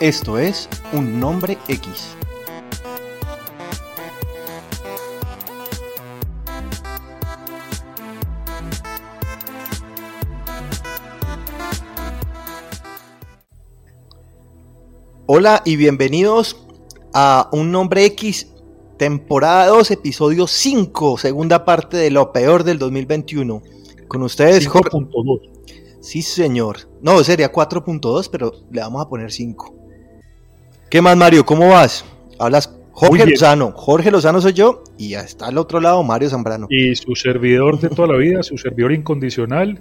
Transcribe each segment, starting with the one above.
Esto es Un Nombre X. Hola y bienvenidos a Un Nombre X, temporada 2, episodio 5, segunda parte de lo peor del 2021. Con ustedes, Jorge. Sí, señor. No, sería 4.2, pero le vamos a poner 5. ¿Qué más, Mario? ¿Cómo vas? Hablas Jorge Lozano. Jorge Lozano soy yo y está al otro lado Mario Zambrano. Y su servidor de toda la vida, su servidor incondicional,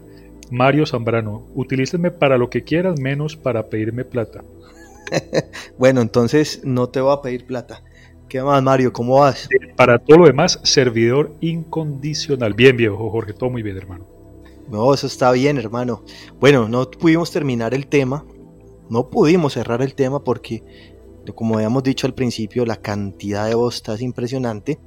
Mario Zambrano. Utilícenme para lo que quieras, menos para pedirme plata. bueno, entonces no te voy a pedir plata. ¿Qué más, Mario? ¿Cómo vas? Para todo lo demás, servidor incondicional. Bien, viejo Jorge, todo muy bien, hermano. No, eso está bien, hermano. Bueno, no pudimos terminar el tema. No pudimos cerrar el tema porque como habíamos dicho al principio, la cantidad de bosta es impresionante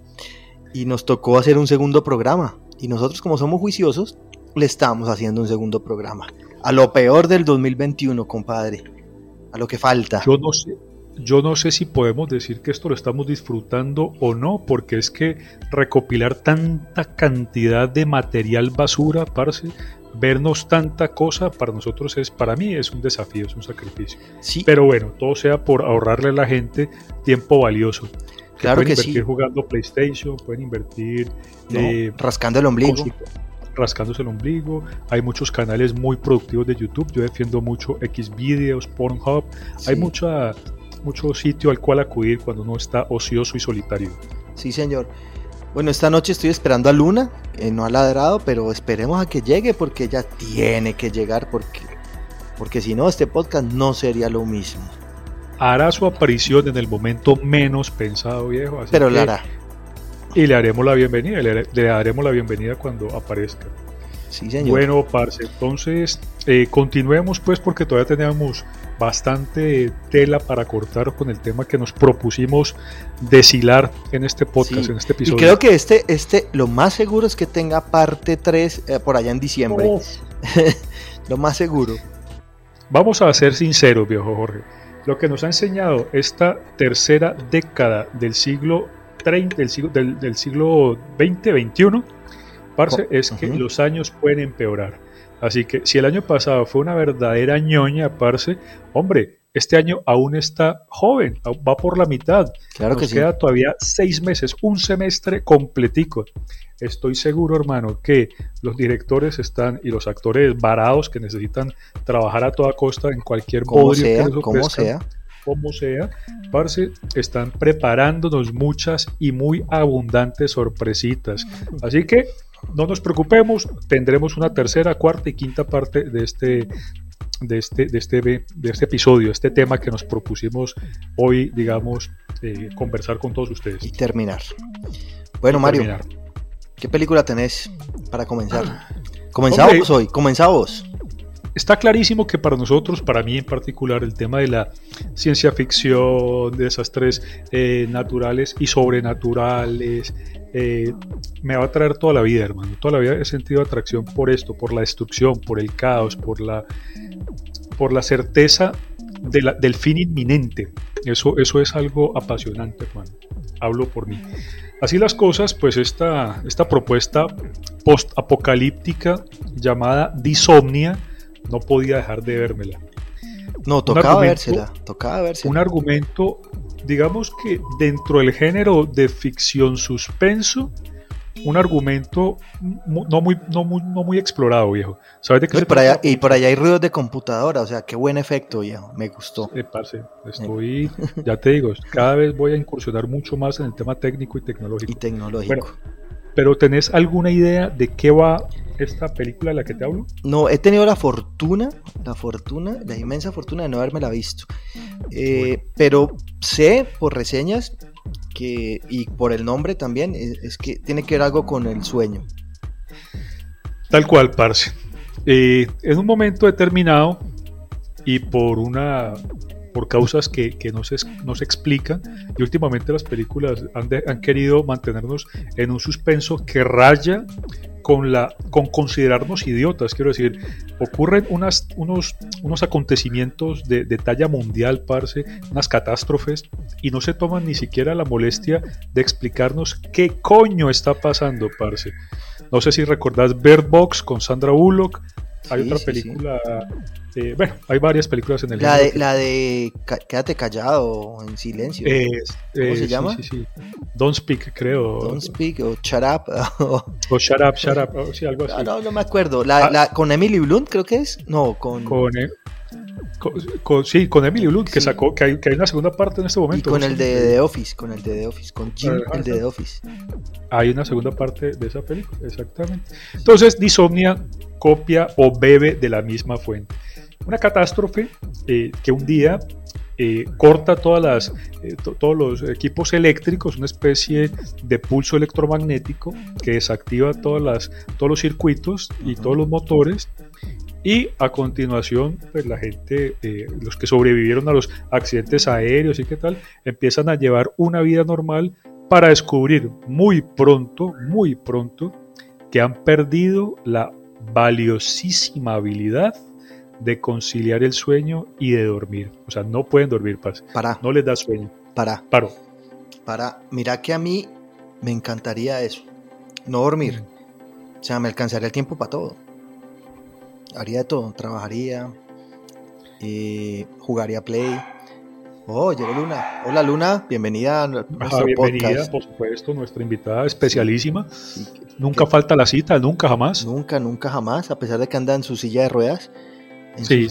y nos tocó hacer un segundo programa. Y nosotros como somos juiciosos, le estamos haciendo un segundo programa. A lo peor del 2021, compadre. A lo que falta. Yo no sé, yo no sé si podemos decir que esto lo estamos disfrutando o no, porque es que recopilar tanta cantidad de material basura, parce, vernos tanta cosa para nosotros es, para mí es un desafío, es un sacrificio. Sí. Pero bueno, todo sea por ahorrarle a la gente tiempo valioso. Claro pueden que invertir jugando PlayStation, pueden invertir eh, rascando el ombligo. rascándose el ombligo. Hay muchos canales muy productivos de YouTube. Yo defiendo mucho Xvideos, Pornhub. Hay mucha, mucho sitio al cual acudir cuando uno está ocioso y solitario. Sí, señor. Bueno, esta noche estoy esperando a Luna, eh, no ha ladrado, pero esperemos a que llegue porque ella tiene que llegar porque, porque si no, este podcast no sería lo mismo. Hará su aparición en el momento menos pensado, viejo. pero la hará. Y le haremos la bienvenida, le, daremos la bienvenida cuando aparezca. Sí, señor. Bueno, parce, entonces eh, continuemos pues porque todavía tenemos bastante tela para cortar con el tema que nos propusimos deshilar en este podcast, en este episodio. Y creo que este, este, lo más seguro es que tenga parte 3 eh, por allá en diciembre. lo más seguro. Vamos a ser sinceros, viejo Jorge. Lo que nos ha enseñado esta tercera década del siglo 30, del siglo, del, siglo 20, 21, parce, es que los años pueden empeorar Así que si el año pasado fue una verdadera ñoña, parce, hombre, este año aún está joven, va por la mitad. Claro Nos que queda todavía seis meses, un semestre completico. Estoy seguro, hermano, que los directores están y los actores varados que necesitan trabajar a toda costa en cualquier como sea, como sea como sea, parce, están preparándonos muchas y muy abundantes sorpresitas. Así que no nos preocupemos, tendremos una tercera, cuarta y quinta parte de este de este, de este, de este episodio, este tema que nos propusimos hoy, digamos, eh, conversar con todos ustedes. Y terminar. Bueno, Mario, ¿qué película tenés para comenzar? Comenzamos hoy, comenzamos está clarísimo que para nosotros, para mí en particular, el tema de la ciencia ficción, de desastres eh, naturales y sobrenaturales, eh, me va a traer toda la vida, hermano. Toda la vida he sentido atracción por esto, por la destrucción, por el caos, por la, por la certeza del fin inminente. Eso, eso es algo apasionante, hermano. Hablo por mí. Así las cosas, pues esta, esta propuesta post-apocalíptica llamada Disomnia, no podía dejar de vérmela. No, tocaba vérsela, tocaba vérsela. Un argumento, digamos que dentro del género de ficción suspenso, un argumento no muy, no muy, no muy explorado, viejo. ¿Sabes de qué y, por allá, y por allá hay ruidos de computadora, o sea, qué buen efecto, viejo. Me gustó. Eh, parce, estoy, ya te digo, cada vez voy a incursionar mucho más en el tema técnico y tecnológico. Y tecnológico. pero ¿tenés alguna idea de qué va esta película de la que te hablo? No, he tenido la fortuna, la fortuna, la inmensa fortuna de no haberme la visto. Eh, pero sé por reseñas que, y por el nombre también, es, que tiene que ver algo con el sueño. Tal cual, parce. Eh, en un momento determinado y por una por causas que, no, se, no se explican y últimamente las películas han, han querido mantenernos en un suspenso que raya con, la, con considerarnos idiotas. Quiero decir, ocurren unas, unos, unos acontecimientos de, de, talla mundial, parce, unas catástrofes, y no se toman ni siquiera la molestia de explicarnos qué coño está pasando, parce. No sé si recordás Bird Box con Sandra Bullock. Hay otra película bueno, hay varias películas en el La de, la de Quédate callado, en silencio. ¿Cómo se llama? Sí, sí, Don't Speak, creo. Don't Speak, o Shut Up. o Shut Up, Shut Up, sí, algo así. No, no, me acuerdo. La, ah. la, con Emily Blunt, creo que es. No, con. Con, eh, con, sí, con Emily Blunt, que sacó, que hay, que hay, una segunda parte en este momento. Y con el de The Office, con el de The Office, con Jim, el de The Office. Hay una segunda parte de esa película, exactamente. Entonces, Disomnia copia o bebe de la misma fuente. Una catástrofe eh, que un día eh, corta todas las, eh, todos los equipos eléctricos, una especie de pulso electromagnético que desactiva todas las, todos los circuitos y todos los motores. Y a continuación, pues la gente, los que sobrevivieron a los accidentes aéreos y qué tal, empiezan a llevar una vida normal para descubrir muy pronto, muy pronto, que han perdido la valiosísima habilidad de conciliar el sueño y de dormir. O sea, no pueden dormir. Para. No les da sueño. Para. Paro. Para. Mira que a mí me encantaría eso. No dormir. Mm. O sea, me alcanzaría el tiempo para todo. Haría de todo. Trabajaría. Eh, jugaría Play. Oh, llegó Luna. Hola Luna, bienvenida a nuestro bienvenida, por supuesto, nuestra invitada especialísima. nunca falta la cita, nunca jamás. Nunca, nunca jamás, a pesar de que anda en su silla de ruedas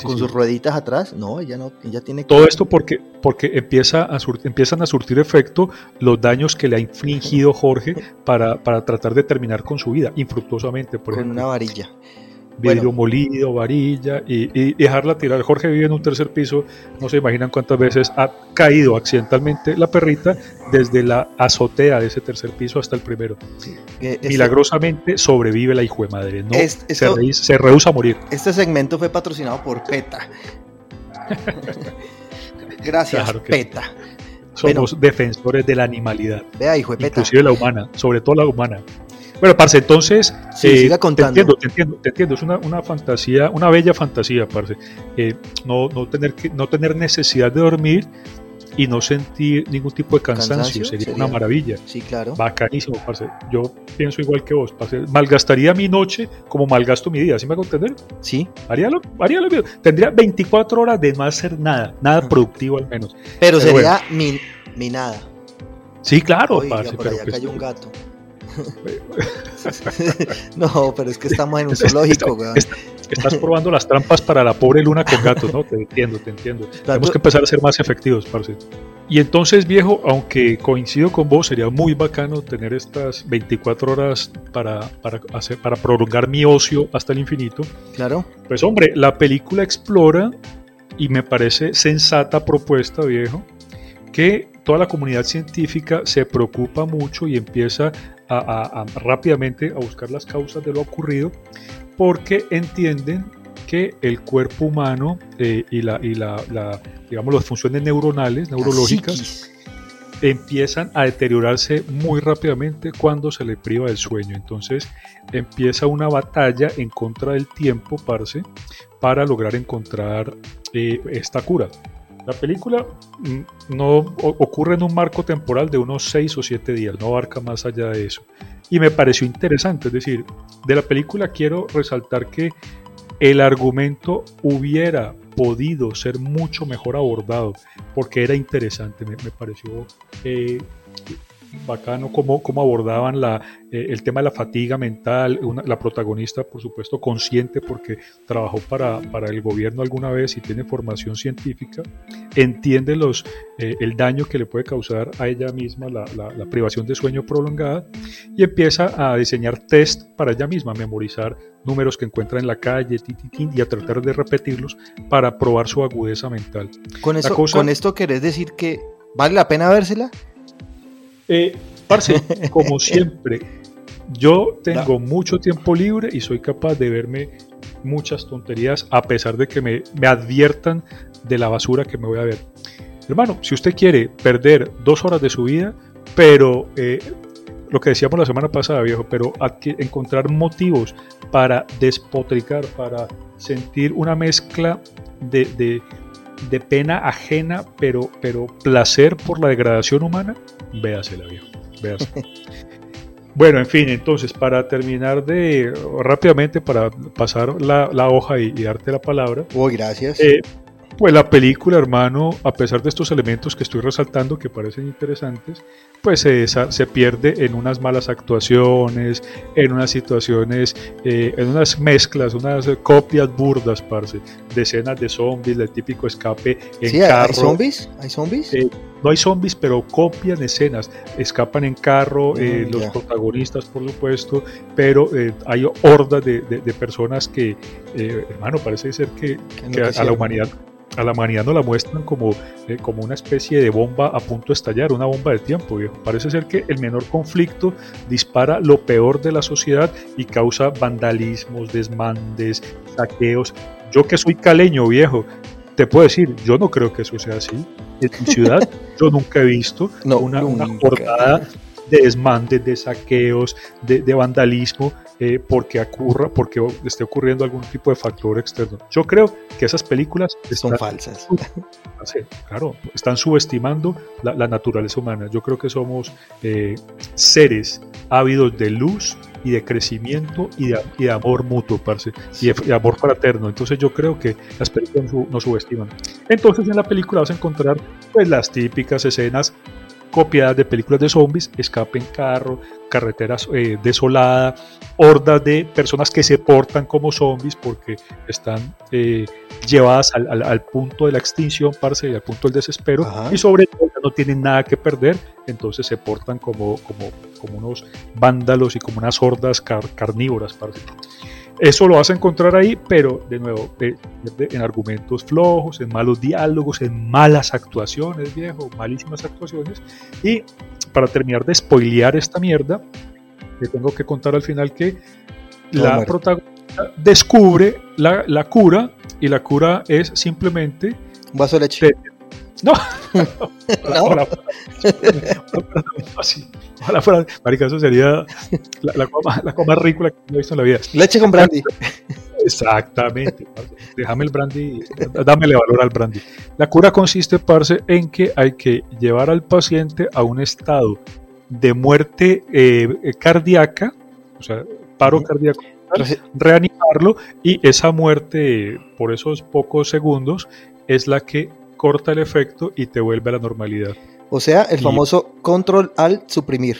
con sus rueditas atrás. No, ella no, ella tiene Todo esto porque, porque empieza a empiezan a surtir efecto los daños que le ha infligido Jorge para, para tratar de terminar con su vida, infructuosamente, por con una varilla vidrio molido, varilla y, dejarla tirar. Jorge vive en un tercer piso, no se imaginan cuántas veces ha caído accidentalmente la perrita desde la azotea de ese tercer piso hasta el primero. Milagrosamente sobrevive la hijo de madre, no se, rehúsa a morir. Este segmento fue patrocinado por PETA. Gracias, PETA. Somos defensores de la animalidad. Vea, hijo de PETA. Inclusive la humana, sobre todo la humana. Bueno, parce, entonces. Eh, te entiendo, te entiendo, te entiendo. Es una, una fantasía, una bella fantasía, parce. Eh, no, no, tener que, no tener necesidad de dormir y no sentir ningún tipo de cansancio, sería, una maravilla. Sí, claro. Bacanísimo, parce. Yo pienso igual que vos, parce. Malgastaría mi noche como malgasto mi día, ¿sí me hago entender? Sí. Haría lo, haría lo mismo. Tendría 24 horas de no hacer nada, nada productivo al menos. Pero, sería mi, mi, nada. Sí, claro, parce. pero allá pues, cayó un gato. no, pero es que estamos en un zoológico, Estás probando las trampas para la pobre luna con gatos, ¿no? Te entiendo, te entiendo. Tenemos que empezar a ser más efectivos, parce. Y entonces, viejo, aunque coincido con vos, sería muy bacano tener estas 24 horas para, para, hacer, para prolongar mi ocio hasta el infinito. Claro. Pues hombre, la película explora y me parece sensata propuesta, viejo, que toda la comunidad científica se preocupa mucho y empieza a, rápidamente a buscar las causas de lo ocurrido porque entienden que el cuerpo humano eh, y, la, y la, digamos, las funciones neuronales, neurológicas, empiezan a deteriorarse muy rápidamente cuando se le priva del sueño. Entonces empieza una batalla en contra del tiempo, parce, para lograr encontrar eh, esta cura. La película mm, no ocurre en un marco temporal de unos 6 o 7 días, no abarca más allá de eso. Y me pareció interesante, es decir, de la película quiero resaltar que el argumento hubiera podido ser mucho mejor abordado, porque era interesante, me, pareció eh, bacano cómo, cómo abordaban la, eh, el tema de la fatiga mental, la protagonista por supuesto consciente porque trabajó para, para, el gobierno alguna vez y tiene formación científica, entiende los, eh, el daño que le puede causar a ella misma la, la, privación de sueño prolongada y empieza a diseñar test para ella misma, memorizar números que encuentra en la calle y a tratar de repetirlos para probar su agudeza mental. Con, eso, ¿Con esto querés decir que vale la pena vérsela? Eh, parce, como siempre, yo tengo mucho tiempo libre y soy capaz de verme muchas tonterías a pesar de que me, me adviertan de la basura que me voy a ver. Hermano, si usted quiere perder dos horas de su vida, pero eh, lo que decíamos la semana pasada, viejo, pero encontrar motivos para despotricar, para sentir una mezcla de, pena ajena, pero, pero placer por la degradación humana, véasela, viejo. Véasela. Bueno, en fin, entonces para terminar de rápidamente, para pasar la, hoja y, darte la palabra. Uy, gracias. Eh, pues la película, hermano, a pesar de estos elementos que estoy resaltando que parecen interesantes, pues se, se pierde en unas malas actuaciones, en unas situaciones, eh, en unas mezclas, unas copias burdas, parce, de escenas de zombies, el típico escape en sí, carro. ¿Hay zombies? ¿Hay zombies? Eh, no hay zombies, pero copian escenas, escapan en carro, eh, mm, los protagonistas, por supuesto, pero hay hordas de, personas que, hermano, parece ser que, a la humanidad a la humanidad no la muestran como, eh, como una especie de bomba a punto de estallar, una bomba de tiempo, viejo. Parece ser que el menor conflicto dispara lo peor de la sociedad y causa vandalismos, desmandes, saqueos. Yo que soy caleño, viejo, te puedo decir, yo no creo que eso sea así. En mi ciudad yo nunca he visto una, una jornada de desmandes, de saqueos, de, de vandalismo eh, porque, ocurra, porque esté ocurriendo algún tipo de factor externo. Yo creo que esas películas son falsas. claro, están subestimando la, naturaleza humana. Yo creo que somos eh, seres ávidos de luz y de crecimiento y de, amor mutuo, parce, y, de, amor fraterno. Entonces yo creo que las películas no subestiman. Entonces en la película vas a encontrar pues las típicas escenas copiadas de películas de zombies, escape en carro, carreteras eh, desoladas, hordas de personas que se portan como zombies porque están eh, llevadas al, punto de la extinción, parce, y al punto del desespero, y sobre todo no tienen nada que perder, entonces se portan como, como, como unos vándalos y como unas hordas carnívoras, parce. Eso lo vas a encontrar ahí, pero de nuevo, en argumentos flojos, en malos diálogos, en malas actuaciones, viejo, malísimas actuaciones. Y para terminar de spoilear esta mierda, le tengo que contar al final que la protagonista descubre la, cura y la cura es simplemente... Un vaso de leche. No. no. Ojalá fuera, marica, eso sería la, la, cosa, más ridícula que he visto en la vida. Leche con brandy. Exactamente. Déjame el brandy, dámele valor al brandy. La cura consiste, parce, en que hay que llevar al paciente a un estado de muerte eh, cardíaca, o sea, paro cardíaco, reanimarlo y esa muerte por esos pocos segundos es la que corta el efecto y te vuelve a la normalidad. O sea, el famoso control al suprimir.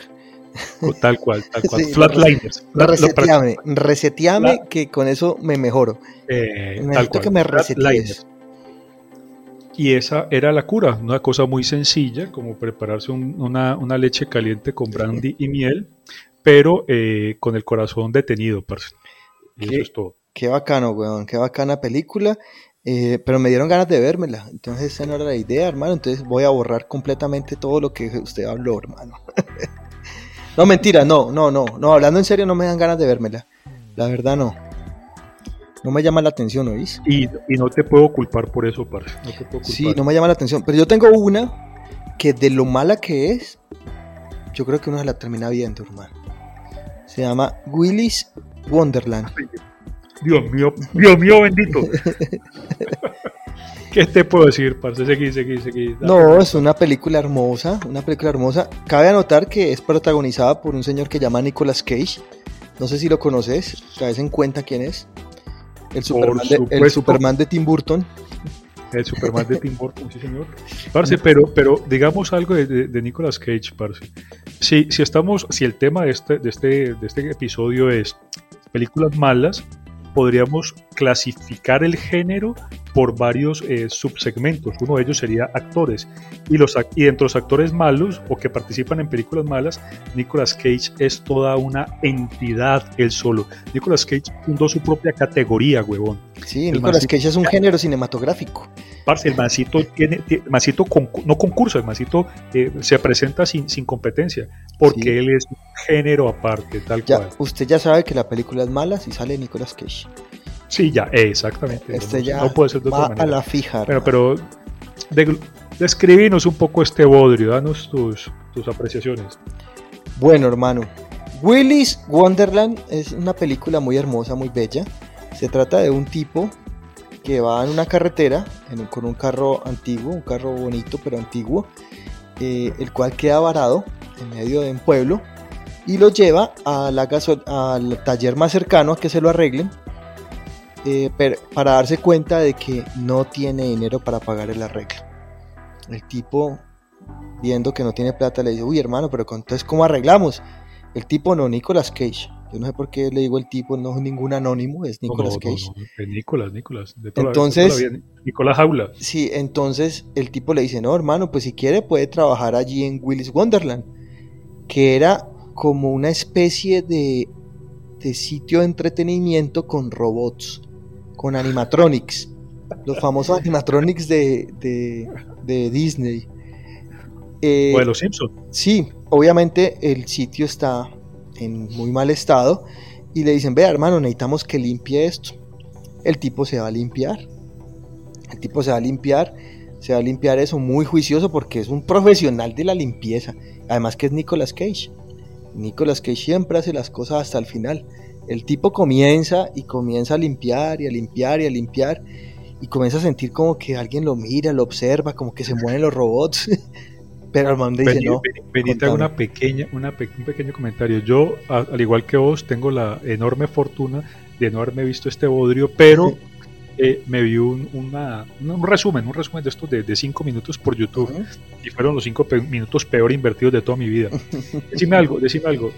Tal cual, tal cual. Flatliners. reseteame, reseteame que con eso me mejoro. Eh, tal cual. que me resetees. Y esa era la cura, una cosa muy sencilla, como prepararse una, leche caliente con brandy y miel, pero eh, con el corazón detenido, parce. eso es todo. Qué bacano, weón, qué bacana película. Eh, pero me dieron ganas de vérmela. Entonces esa no era la idea, hermano. Entonces voy a borrar completamente todo lo que usted habló, hermano. no, mentira, no, no, no. No, hablando en serio, no me dan ganas de vérmela. La verdad, no. No me llama la atención, ¿oís? Y, y no te puedo culpar por eso, parce. No te puedo Sí, no me llama la atención. Pero yo tengo una que de lo mala que es, yo creo que uno se la termina viendo, hermano. Se llama Willy's Wonderland. Dios mío, Dios mío bendito. ¿Qué te puedo decir, parce? Seguí, seguí, seguí. No, es una película hermosa, una película hermosa. Cabe anotar que es protagonizada por un señor que llama Nicolas Cage. No sé si lo conoces, caes en cuenta quién es. El Superman, de, el Superman de Tim Burton. El Superman de Tim Burton, sí señor. Parce, pero, pero digamos algo de, de, Nicolas Cage, parce. Si, si estamos, si el tema de este, de este, de este episodio es películas malas, podríamos clasificar el género por varios eh, subsegmentos. Uno de ellos sería actores. Y, los, y dentro de los actores malos o que participan en películas malas, Nicolas Cage es toda una entidad él solo. Nicolas Cage fundó su propia categoría, huevón. Sí, Nicolas Cage es un género cinematográfico. Parce, el mancito tiene, mancito no concurso, el mancito eh, se presenta sin, sin competencia, porque él es un género aparte, tal ya, cual. Usted ya sabe que la película es mala si sale Nicolas Cage. Sí, ya, exactamente. Este ya no puede ser de otra manera. a la fija. Pero, pero describinos un poco este bodrio, danos tus, tus apreciaciones. Bueno, hermano, Willis Wonderland es una película muy hermosa, muy bella. Se trata de un tipo que va en una carretera con un carro antiguo, un carro bonito pero antiguo, eh, el cual queda varado en medio de un pueblo y lo lleva a la al taller más cercano a que se lo arreglen eh, para darse cuenta de que no tiene dinero para pagar el arreglo. El tipo, viendo que no tiene plata, le dice, uy hermano, pero entonces ¿cómo arreglamos? El tipo no, Nicolas Cage. Yo no sé por qué le digo el tipo, no es ningún anónimo, es Nicolas Cage. es Nicolas, Nicolas. entonces, Nicolas Jaula. Sí, entonces el tipo le dice, no hermano, pues si quiere puede trabajar allí en Willis Wonderland, que era como una especie de, de sitio de entretenimiento con robots, con animatronics, los famosos animatronics de, de, Disney. Eh, o de los Simpsons. Sí, obviamente el sitio está en muy mal estado y le dicen, vea hermano, necesitamos que limpie esto. El tipo se va a limpiar. El tipo se va a limpiar, se va a limpiar eso muy juicioso porque es un profesional de la limpieza. Además que es Nicolas Cage. Nicolas Cage siempre hace las cosas hasta el final. El tipo comienza y comienza a limpiar y a limpiar y a limpiar y comienza a sentir como que alguien lo mira, lo observa, como que se mueven los robots. Pero Armando dice no. una pequeña, una un pequeño comentario. Yo, al igual que vos, tengo la enorme fortuna de no haberme visto este bodrio, pero eh, me vi un, un, resumen, un resumen de estos de, cinco minutos por YouTube y fueron los cinco minutos peor invertidos de toda mi vida. decime algo, decime algo.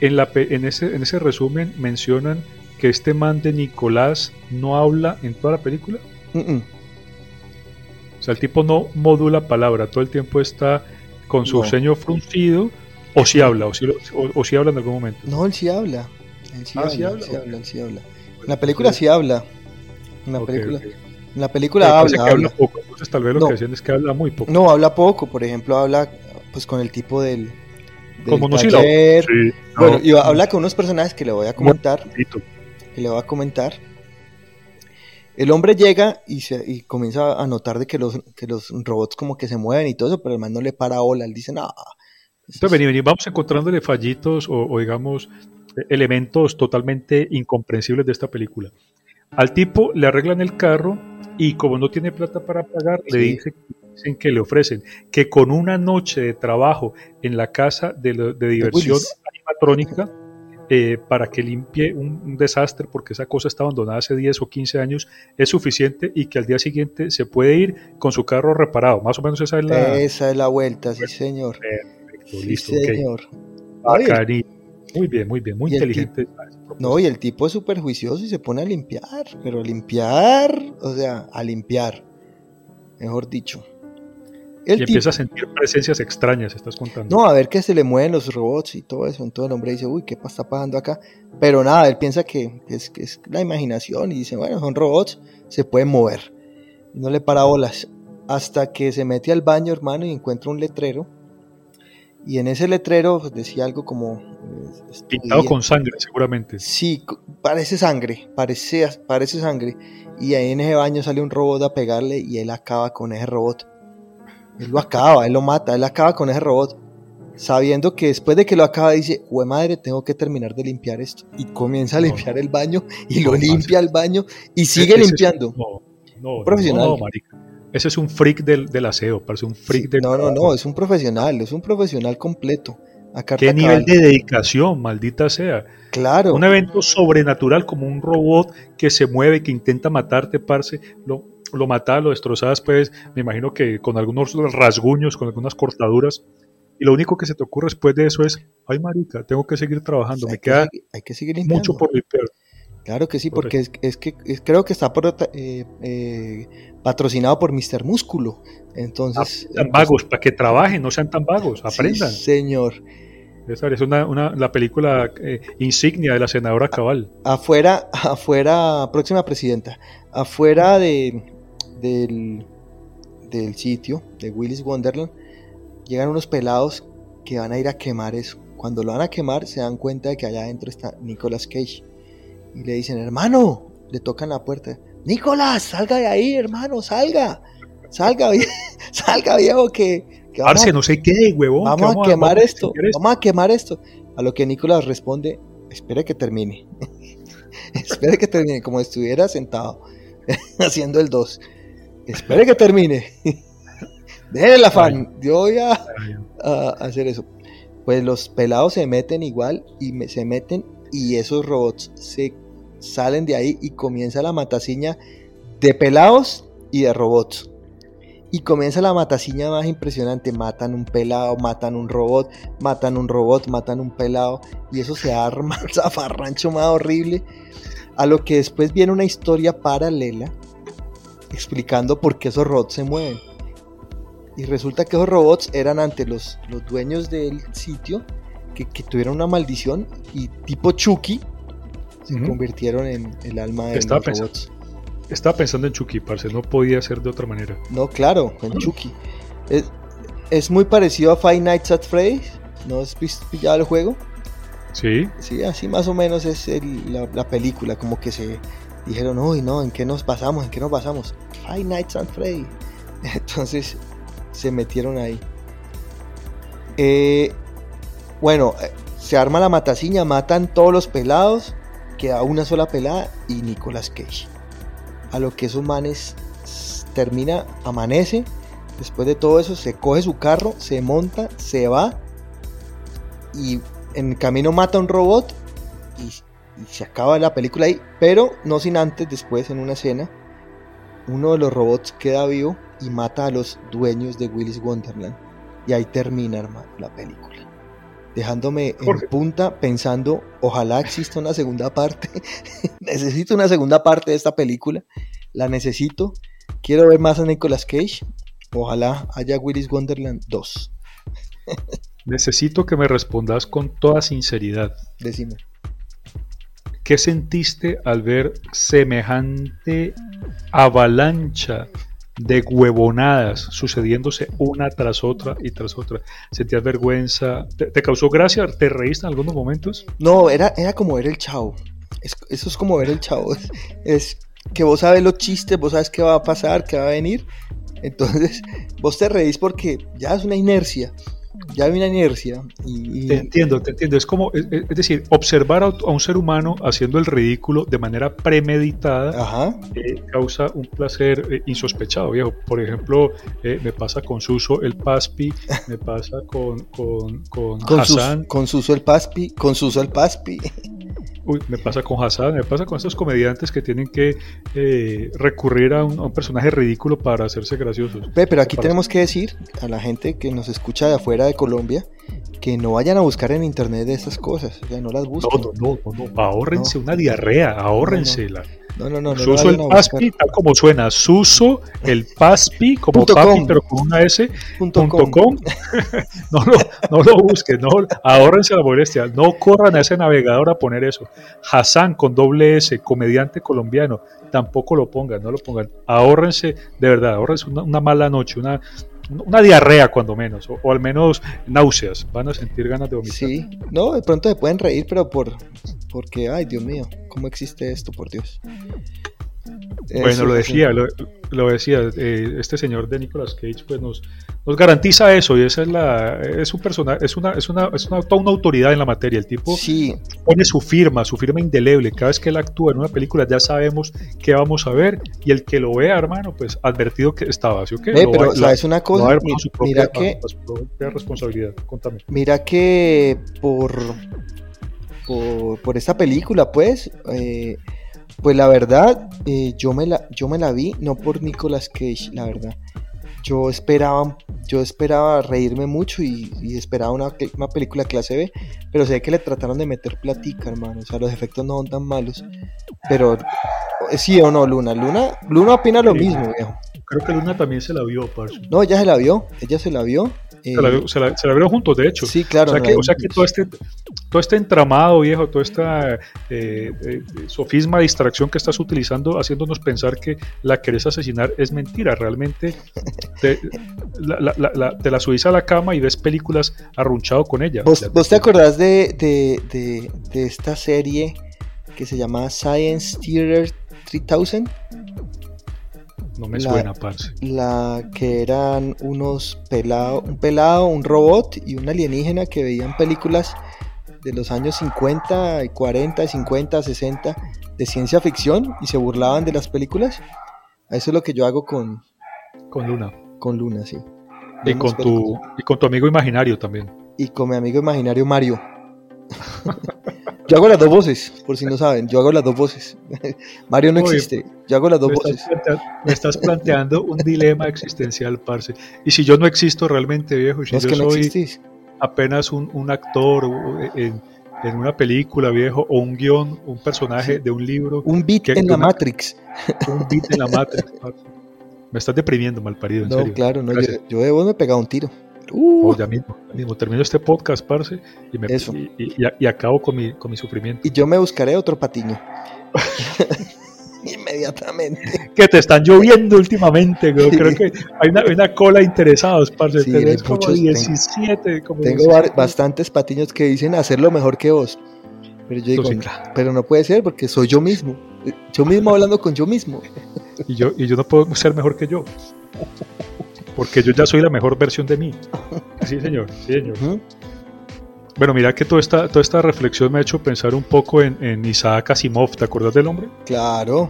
En, la, en, ese, en ese resumen mencionan que este man de Nicolás no habla en toda la película. O sea, el tipo no modula palabra, todo el tiempo está con su ceño fruncido, o si habla, o si, o, habla en algún momento. No, él sí habla. Él sí, ah, habla, ¿sí habla, habla, él sí habla. En la película sí habla. En la película, En la película habla. Que habla. poco, entonces tal vez lo que decían es que habla muy poco. No, habla poco, por ejemplo, habla pues con el tipo del Como no taller. Sí, bueno, y habla con unos personajes que le voy a comentar. Que le voy a comentar el hombre llega y, se, y comienza a notar de que los, que los robots como que se mueven y todo eso, pero el man no le para bola, él dice, no. Entonces, vení, vení, vamos encontrándole fallitos o, digamos elementos totalmente incomprensibles de esta película. Al tipo le arreglan el carro y como no tiene plata para pagar, le dicen, que le ofrecen que con una noche de trabajo en la casa de, de diversión animatrónica eh, para que limpie un, desastre porque esa cosa está abandonada hace 10 o 15 años es suficiente y que al día siguiente se puede ir con su carro reparado. Más o menos esa es la... Esa es la vuelta, sí señor. Perfecto, listo. señor. Muy bien, muy bien, muy inteligente. no, y el tipo es súper juicioso y se pone a limpiar, pero limpiar, o sea, a limpiar, mejor dicho y empieza a sentir presencias extrañas, estás contando. No, a ver que se le mueven los robots y todo eso. Entonces el hombre dice, uy, ¿qué está pasando acá? Pero nada, él piensa que es, que es la imaginación y dice, bueno, son robots, se pueden mover. Y no le para bolas. Hasta que se mete al baño, hermano, y encuentra un letrero. Y en ese letrero decía algo como... Este, Pintado con sangre, seguramente. Sí, parece sangre, parece, parece sangre. Y ahí en ese baño sale un robot a pegarle y él acaba con ese robot él lo acaba, él lo mata, él acaba con ese robot. Sabiendo que después de que lo acaba, dice, hue madre, tengo que terminar de limpiar esto. Y comienza a limpiar el baño y lo limpia el baño y sigue limpiando. no, no, profesional. Ese es un freak del, aseo, parece un freak del. No, no, no, es un profesional, es un profesional completo. ¿Qué nivel de dedicación, maldita sea? Claro. Un evento sobrenatural como un robot que se mueve, que intenta matarte, parce. Lo, lo matas, lo destrozas, pues me imagino que con algunos rasguños, con algunas cortaduras, y lo único que se te ocurre después de eso es, ay marica, tengo que seguir trabajando, me queda hay que seguir mucho por limpiar. Claro que sí, porque es, que creo que está por, eh, eh, patrocinado por Mr. Músculo. Entonces. Ah, tan vagos, para que trabajen, no sean tan vagos, aprendan. señor. Es una, una, la película eh, insignia de la senadora Cabal. Afuera, afuera, próxima presidenta, afuera de, del, del sitio de Willis Wonderland, llegan unos pelados que van a ir a quemar eso. Cuando lo van a quemar se dan cuenta de que allá adentro está Nicolas Cage. Y le dicen, hermano, le tocan la puerta. Nicolás, salga de ahí, hermano, salga. Salga, salga, viejo, que... que vamos, no sé qué, huevón. Vamos, a quemar esto, vamos a quemar esto. A lo que Nicolás responde, espere que termine. espere que termine, como si estuviera sentado haciendo el 2. Espere que termine. Déjale la fan. Yo voy a, hacer eso. Pues los pelados se meten igual y se meten y esos robots se salen de ahí y comienza la mataciña de pelados y de robots. Y comienza la mataciña más impresionante. Matan un pelado, matan un robot, matan un robot, matan un pelado. Y eso se arma el zafarrancho más horrible. A lo que después viene una historia paralela explicando por qué esos robots se mueven. Y resulta que esos robots eran ante los, los dueños del sitio que, tuvieron una maldición y tipo Chucky se convirtieron en el alma de los robots. Estaba pensando en Chucky, parce, no podía ser de otra manera. No, claro, en Chucky. Es, es, muy parecido a Five Nights at Freddy's. ¿No has pillado el juego? Sí. Sí, así más o menos es la, la, película, como que se dijeron, uy, no, ¿en qué nos pasamos? ¿En qué nos pasamos? Five Nights at Freddy's. Entonces, se metieron ahí. Eh, bueno, eh, se arma la mataciña, matan todos los pelados, queda una sola pelada y Nicolas Cage. A lo que esos manes termina, amanece, después de todo eso se coge su carro, se monta, se va y en camino mata a un robot y se acaba la película ahí, pero no sin antes, después en una escena, uno de los robots queda vivo y mata a los dueños de Willis Wonderland. Y ahí termina, hermano, la película. Dejándome en punta pensando, ojalá exista una segunda parte. necesito una segunda parte de esta película. La necesito. Quiero ver más a Nicolas Cage. Ojalá haya Willis Wonderland 2. necesito que me respondas con toda sinceridad. Decime. ¿Qué sentiste al ver semejante avalancha de huevonadas sucediéndose una tras otra y tras otra. ¿Sentías vergüenza? ¿Te, causó gracia? ¿Te reíste en algunos momentos? No, era, era como ver el chavo. eso es como ver el chavo. Es, que vos sabes los chistes, vos sabes qué va a pasar, qué va a venir. Entonces, vos te reís porque ya es una inercia ya hay una inercia. Y, Te entiendo, te entiendo. Es como, es, decir, observar a, un ser humano haciendo el ridículo de manera premeditada eh, causa un placer eh, insospechado, viejo. Por ejemplo, eh, me pasa con Suso el Paspi, me pasa con, con, con, Hassan. con Suso el Paspi, con Suso el Paspi. Uy, me pasa con Hassan, me pasa con estos comediantes que tienen que eh, recurrir a un, personaje ridículo para hacerse graciosos. pero aquí tenemos que decir a la gente que nos escucha de afuera de Colombia que no vayan a buscar en internet de esas cosas, o sea, no las busquen. No, no, no, no, ahórrense una diarrea, ahórrensela. No, no, no. no Suso el Paspi, tal como suena. Suso el Paspi, como papi, pero con una S. Punto com. no, lo, no lo busquen, no, ahórrense la molestia. No corran a ese navegador a poner eso. Hassan con doble S, comediante colombiano. Tampoco lo pongan, no lo pongan. Ahórrense, de verdad, ahórrense una mala noche, una, una diarrea cuando menos, o, al menos náuseas, van a sentir ganas de vomitar. Sí, no, de pronto se pueden reír, pero por porque, ay Dios mío, ¿cómo existe esto, por Dios? Bueno, lo decía, lo, decía, eh, este señor de Nicolas Cage pues nos, nos garantiza eso y esa es la es un personaje, es una es una es una, toda una autoridad en la materia, el tipo sí. pone su firma, su firma indeleble, cada vez que él actúa en una película ya sabemos qué vamos a ver y el que lo vea, hermano, pues advertido que estaba, ¿sí o qué? pero sabes una cosa, mira que responsabilidad, contame. Mira que por por, por esta película, pues eh, pues la verdad, eh, yo, me la, yo me la vi no por Nicolas Cage, la verdad. Yo esperaba, yo esperaba reírme mucho y, esperaba una, una, película clase B, pero sé que le trataron de meter platica, hermano. O sea, los efectos no son tan malos. Pero, eh, sí o no, Luna. Luna, Luna opina lo mismo, viejo. Creo que Luna también se la vio, parce. No, ella se la vio, ella se la vio. Se la, se, vieron juntos, de hecho. Sí, claro. O sea, que, o sea que, todo, este, todo este entramado, viejo, toda esta eh, eh, sofisma de distracción que estás utilizando, haciéndonos pensar que la querés asesinar es mentira. Realmente te la, te la subís a la cama y ves películas arrunchado con ella. ¿Vos, ¿vos te acordás de, de, de, esta serie que se llama Science Theater 3000. No me La- suena, parce. La que eran unos pelados, un pelado, un robot y un alienígena que veían películas de los años 50, y 40, y 50, 60 de ciencia ficción y se burlaban de las películas. Eso es lo que yo hago con, Con Luna. con Luna, sí. Y con, tu, y con tu amigo imaginario también. y con mi amigo imaginario Mario. yo hago las dos voces, por si no saben, yo hago las dos voces. Mario no Oye, existe, yo hago las dos Me voces. estás, me estás planteando un dilema existencial, parce. Y si yo no existo realmente, viejo, si No es yo que no soy existís. apenas un, un actor en, en una película, viejo, o un guion, un personaje Sí. de un libro, Un beat que- en la Matrix. un beat en la Matrix, parce. Me estás deprimiendo, mal parido, en No, serio. claro, no, yo, yo de vos me he pegado un tiro. Uh, Oh, ya mismo, ya mismo. Termino este podcast, parce, y, me, Eso. y, y- y- acabo con mi, con mi sufrimiento. y yo me buscaré otro patiño. Inmediatamente. Que te están lloviendo últimamente, güey. Creo que hay una, una cola de interesados, parce. Sí, Tenés como muchos, tengo- 17, como Tengo 17. bar- bastantes patiños que dicen hacerlo mejor que vos. Pero yo digo, sí, "No, claro. pero no puede ser porque soy yo mismo. Yo mismo hablando con yo mismo. Y yo, y yo no puedo ser mejor que yo. Porque yo ya soy la mejor versión de mí. Sí, señor. Sí, señor. Bueno, mira que toda esta, toda esta reflexión me ha hecho pensar un poco en, en Isaac Asimov. ¿Te acuerdas del hombre? Claro.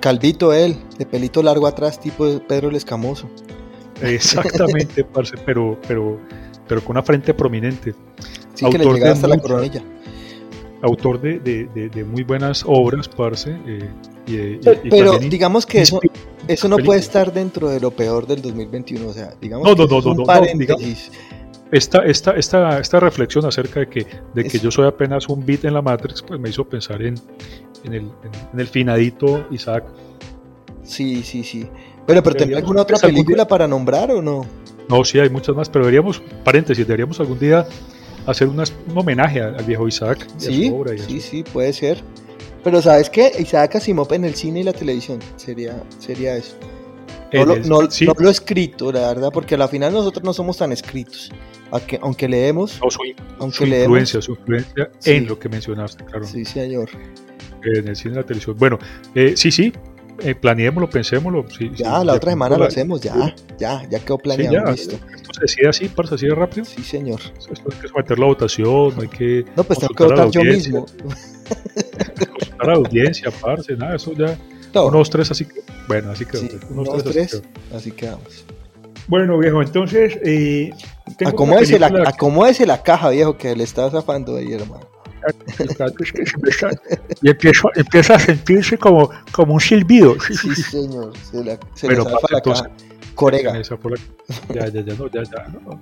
Calvito él, de pelito largo atrás, tipo de Pedro el Escamoso. Exactamente, parce, pero, pero, pero con una frente prominente. Sí, que le Autor llegaba hasta la coronilla. Autor de, de- de- de muy buenas obras, parce. eh, y, y- y Pero digamos que eso, eso no película. puede estar dentro de lo peor del 2021. O sea, digamos No, que no, eso no, es no, un no, no, paréntesis. esta, esta, esta, esta reflexión acerca de que, de que Es- yo soy apenas un bit en la Matrix, pues me hizo pensar en, en, el, en, en el finadito Isaac. Sí, sí, sí. Pero, pero ¿tenés Deberíamos alguna otra algún película para nombrar o no? No, sí, hay muchas más, pero deberíamos, paréntesis, deberíamos algún día hacer unas- un homenaje al, al viejo Isaac y a Sí, su obra. y a sí, su- sí, puede ser. Pero ¿sabes qué? Isaac Asimov en el cine y la televisión sería, sería eso. No lo, no- sí, no lo escrito, la verdad, porque a la final nosotros no somos tan escritos. Aunque, aunque leemos, no, su, aunque su leemos. influencia, su influencia Sí. en lo que mencionaste, claro, Sí, señor. en el cine y la televisión. Bueno, eh, sí, sí, eh, planeémoslo, pensémoslo. sí, Ya, sí, la otra semana lo la- hacemos, ya, ya, ya quedó Sí, planeado, ya, listo. esto se decide así, parce, así de rápido. Sí, señor. Esto hay que someterlo a votación, no hay que No, pues tengo que consultar a la votar yo audiencia, mismo. consultar a la audiencia, parce, nada, eso ya. No, Unos tres así que. Bueno, así que. sí, unos unos tres, tres, así que- así quedamos. Bueno, viejo, entonces. Eh, Acomódese la, película acomódese la caja, viejo, que le está zafando ahí, hermano. Que se y empiezo, empieza a sentirse como, como un silbido. Sí, señor. Se, la, se zafa parce, la entonces-. Corega. Esa fue la- Ya, ya, ya, no, ya, ya. no.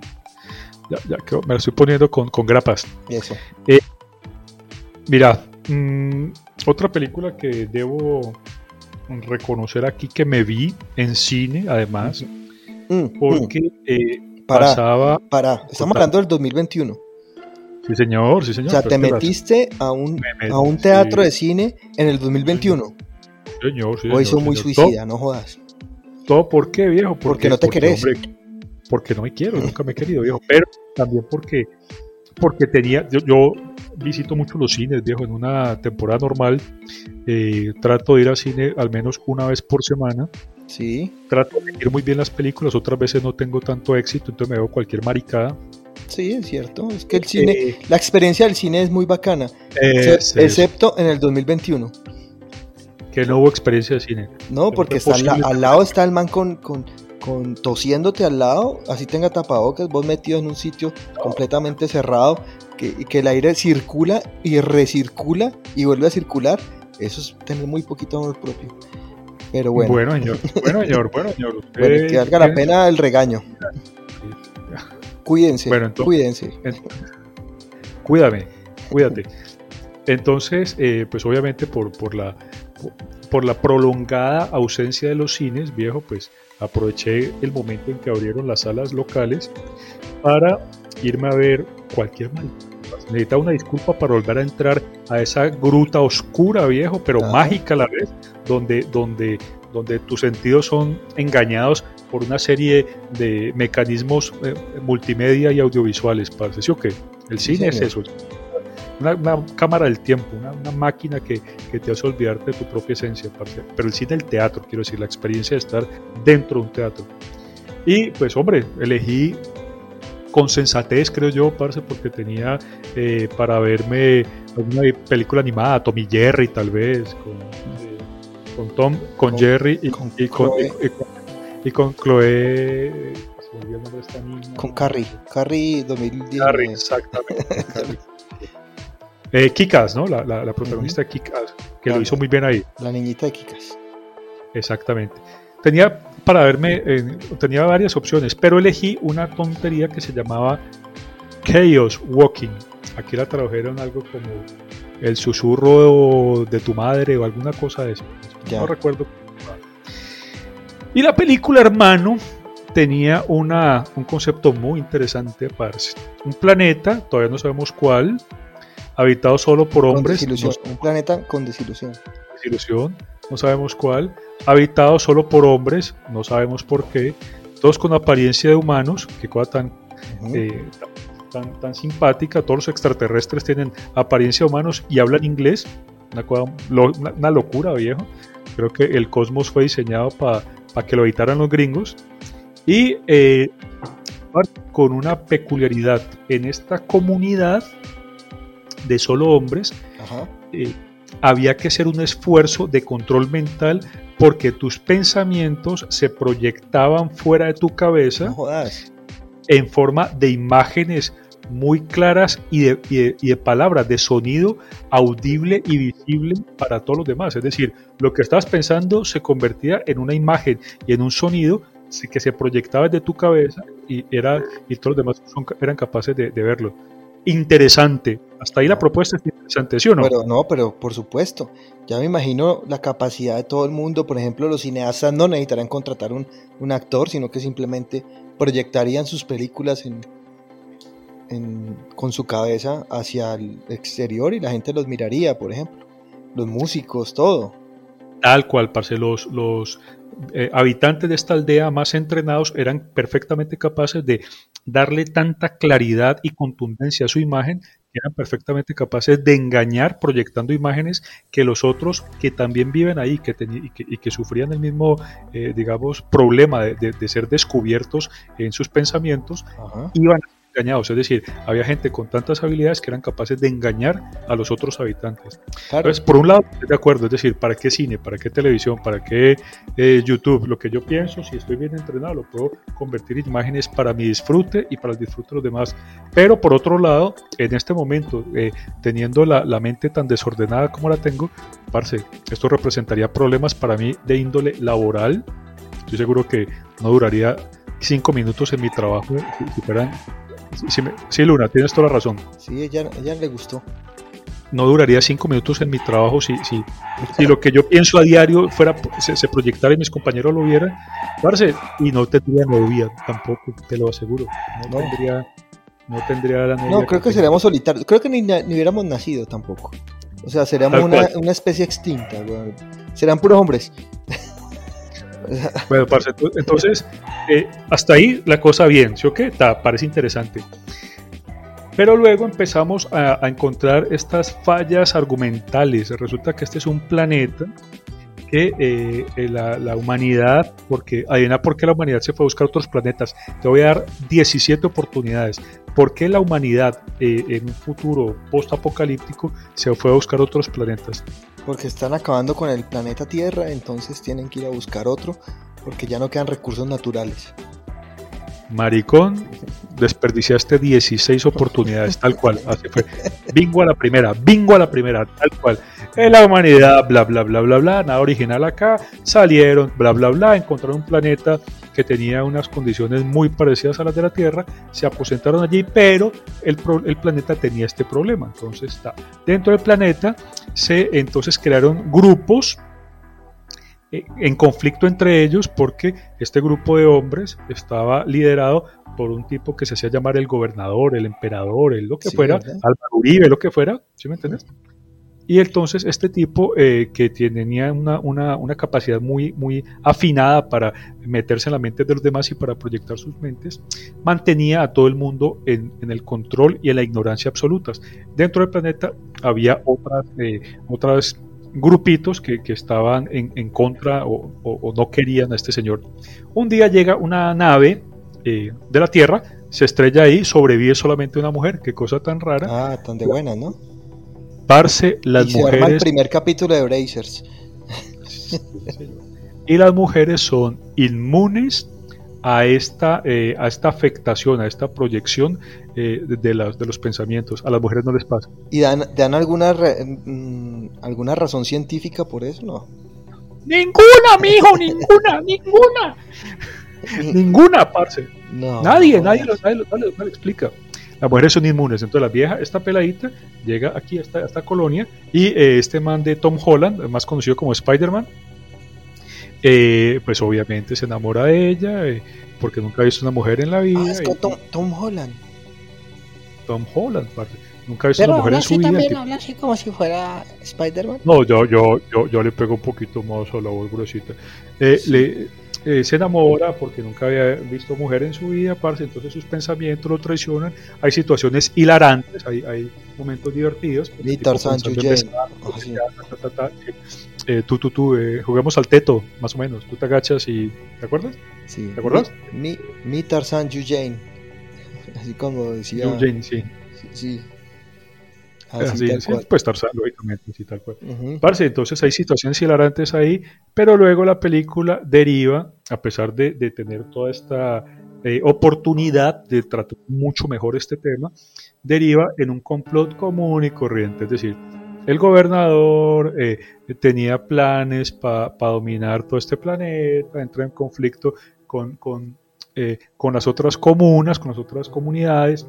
Ya, ya, me la estoy poniendo con, con grapas. Eso. Mira, mm, otra película que debo reconocer aquí que me vi en cine, además, Mm, mm, porque eh, Para, pasaba. para. Estamos hablando del 2021. Sí, señor, sí, señor. O sea, te metiste a un, me a un teatro de cine en el 2021. Señor, sí, Hoy son muy señor. suicida, no jodas. ¿Todo, por qué, viejo? Porque no te querés. hombre, porque no me quiero, nunca me he querido, viejo. Pero también porque, porque tenía. Yo, yo visito mucho los cines, viejo. En una temporada normal, eh, trato de ir al cine al menos una vez por semana. Sí, trato de elegir muy bien las películas, otras veces no tengo tanto éxito, entonces me veo cualquier maricada. sí, es cierto. Es que el cine, Eh, la experiencia del cine es muy bacana. eh, excepto en el 2021. que no hubo experiencia de cine. No, porque está al, lado está el man con, con, con tosiéndote al lado, así tenga tapabocas, vos metido en un sitio completamente cerrado, que, que el aire circula y recircula y vuelve a circular. Eso es tener muy poquito amor propio. Pero bueno, Bueno, señor, bueno, señor, bueno, señor. usted bueno, que valga la pena el regaño. Cuídense, Bueno, entonces- cuídense. Cuídame, cuídate. Entonces, eh, pues obviamente por, por, la, por la prolongada ausencia de los cines, viejo, pues aproveché el momento en que abrieron las salas locales para irme a ver cualquier mal. Necesitaba una disculpa para volver a entrar a esa gruta oscura, viejo, pero mágica a la vez, donde, donde, donde tus sentidos son engañados por una serie de mecanismos eh, multimedia y audiovisuales, parce. ¿Sí o qué? El cine es eso. una, cámara del tiempo, una, máquina que, te hace olvidarte de tu propia esencia, pero el cine, el teatro, quiero decir, la experiencia de estar dentro de un teatro. Y pues hombre, elegí con sensatez, creo yo, parce, porque tenía eh, para verme alguna película animada, Tommy Jerry tal vez, con, eh, con Tom, con, Jerry y con, y, con, y, con Chloe. Con Carrie, Carrie 2010. Carrie, exactamente. eh, Kikas, ¿no? La, la, protagonista de Kikas, que lo hizo muy bien ahí. La niñita de Kikas. Exactamente. Tenía para verme, tenía varias opciones, pero elegí una tontería que se llamaba Chaos Walking. Aquí la tradujeron algo como el susurro de tu madre o alguna cosa de eso. No recuerdo. Y la película Hermano tenía una, un concepto muy interesante, parce. Un planeta, todavía no sabemos cuál, habitado solo por hombres. un planeta con desilusión. Desilusión, no sabemos cuál, habitado solo por hombres, no sabemos por qué, todos con apariencia de humanos, qué cosa tan, eh, tan, tan, simpática, todos los extraterrestres tienen apariencia de humanos y hablan inglés, una, una, locura viejo, creo que el cosmos fue diseñado para que lo habitaran los gringos, y eh, con una peculiaridad en esta comunidad de solo hombres, eh, había que hacer un esfuerzo de control mental porque tus pensamientos se proyectaban fuera de tu cabeza en forma de imágenes muy claras y de, palabras, de sonido audible y visible para todos los demás. Es decir, lo que estabas pensando se convertía en una imagen y en un sonido que se proyectaba desde tu cabeza y, era, y todos los demás eran capaces de verlo interesante. Hasta ahí la propuesta es interesante, ¿sí o no? Pero no, pero por supuesto. Ya me imagino la capacidad de todo el mundo. Por ejemplo, los cineastas no necesitarán contratar un, un actor, sino que simplemente proyectarían sus películas en, con su cabeza hacia el exterior y la gente los miraría, por ejemplo. Los músicos, todo. Tal cual, parce, los, los eh, habitantes de esta aldea más entrenados eran perfectamente capaces de darle tanta claridad y contundencia a su imagen que eran perfectamente capaces de engañar proyectando imágenes que los otros que también viven ahí que y, que, sufrían el mismo, eh, digamos, problema de, ser descubiertos en sus pensamientos, iban a engañados, es decir, había gente con tantas habilidades que eran capaces de engañar a los otros habitantes. Entonces, por un lado, de acuerdo, es decir, ¿para qué cine? ¿Para qué televisión? ¿Para qué eh, YouTube? Lo que yo pienso, si estoy bien entrenado, lo puedo convertir en imágenes para mi disfrute y para el disfrute de los demás. Pero por otro lado, en este momento, eh, teniendo la, la, mente tan desordenada como la tengo, parce, esto representaría problemas para mí de índole laboral. Estoy seguro que no duraría cinco minutos en mi trabajo si fueran Sí, Luna, tienes toda la razón. Sí, ella, ella le gustó. No duraría cinco minutos en mi trabajo si, si, si lo que yo pienso a diario fuera se, proyectara y mis compañeros lo vieran. Parce, y no tendría novia tampoco, te lo aseguro. No, tendría, no tendría la novia. No, creo que, seríamos solitarios. Creo que ni, ni, hubiéramos nacido tampoco. O sea, seríamos una, una, especie extinta. Serán puros hombres. Bueno, parce, entonces, eh, hasta ahí la cosa bien, ¿sí o qué? parece interesante. Pero luego empezamos a, encontrar estas fallas argumentales. Resulta que este es un planeta que eh, eh, la, humanidad, porque adivina por qué la humanidad se fue a buscar otros planetas. Te voy a dar 17 oportunidades. ¿Por qué la humanidad en un futuro post-apocalíptico se fue a buscar otros planetas? Porque están acabando con el planeta Tierra, entonces tienen que ir a buscar otro, porque ya no quedan recursos naturales. Maricón, desperdiciaste 16 oportunidades, tal cual, así fue. Bingo a la primera, bingo a la primera, tal cual. En la humanidad, bla, bla, bla, bla, bla, nada original acá, salieron, bla, bla, bla, encontraron un planeta que tenía unas condiciones muy parecidas a las de la Tierra, se aposentaron allí, pero el, el planeta tenía este problema. Entonces, está dentro del planeta se entonces crearon grupos en conflicto entre ellos porque este grupo de hombres estaba liderado por un tipo que se hacía llamar el gobernador, el emperador, el lo que fuera, Álvaro Uribe, lo que fuera, ¿sí me entiendes? Y entonces este tipo eh, que tenía una, una, una, capacidad muy, muy afinada para meterse en la mente de los demás y para proyectar sus mentes, mantenía a todo el mundo en, en el control y en la ignorancia absolutas. Dentro del planeta había otras, eh, otras grupitos que, que estaban en, en contra o, o, no querían a este señor. Un día llega una nave eh, de la Tierra, se estrella ahí, sobrevive solamente una mujer, qué cosa tan rara. Ah, tan de buena, ¿no? Parce, las y se mujeres... Arma el primer capítulo de Brazers. y las mujeres son inmunes a esta, eh, a esta afectación, a esta proyección eh, de, las, de, los pensamientos. A las mujeres no les pasa. ¿Y dan, dan alguna, re, mmm, alguna razón científica por eso? No. Ninguna, mijo, ninguna, ninguna. ninguna, parce. No, nadie, no, nadie, lo, nadie, lo, nadie, lo, explica. Las mujeres son inmunes. Entonces la vieja, esta peladita, llega aquí a esta, a esta colonia y eh, este man de Tom Holland, más conocido como Spider-Man, eh, pues obviamente se enamora de ella eh, porque nunca ha visto una mujer en la vida. Ah, es que Tom, Tom, Holland. Tom Holland, parce. Nunca ha visto una mujer en su vida. también habla así como si fuera Spider-Man? No, yo, yo, yo, yo le pego un poquito más a la voz gruesita. Eh, sí. le, eh, se enamora porque nunca había visto mujer en su vida, parce, entonces sus pensamientos lo traicionan. Hay situaciones hilarantes, hay, hay momentos divertidos. Y Tarzan eh, tú, tú, tú, eh, juguemos al teto, más o menos. Tú te agachas y. ¿Te acuerdas? Sí. ¿Te acuerdas? Mi, mi Tarzan Eugene. Así como decía. Eugene, sí. Sí. sí. Así, así sí, pues Tarzán, lógicamente, sí, tal cual. Uh -huh. Parce, entonces hay situaciones hilarantes ahí, pero luego la película deriva, a pesar de, de tener toda esta eh, oportunidad de tratar mucho mejor este tema, deriva en un complot común y corriente, es decir, el gobernador eh, tenía planes para pa dominar todo este planeta, entra en conflicto con, con, eh, con las otras comunas, con las otras comunidades,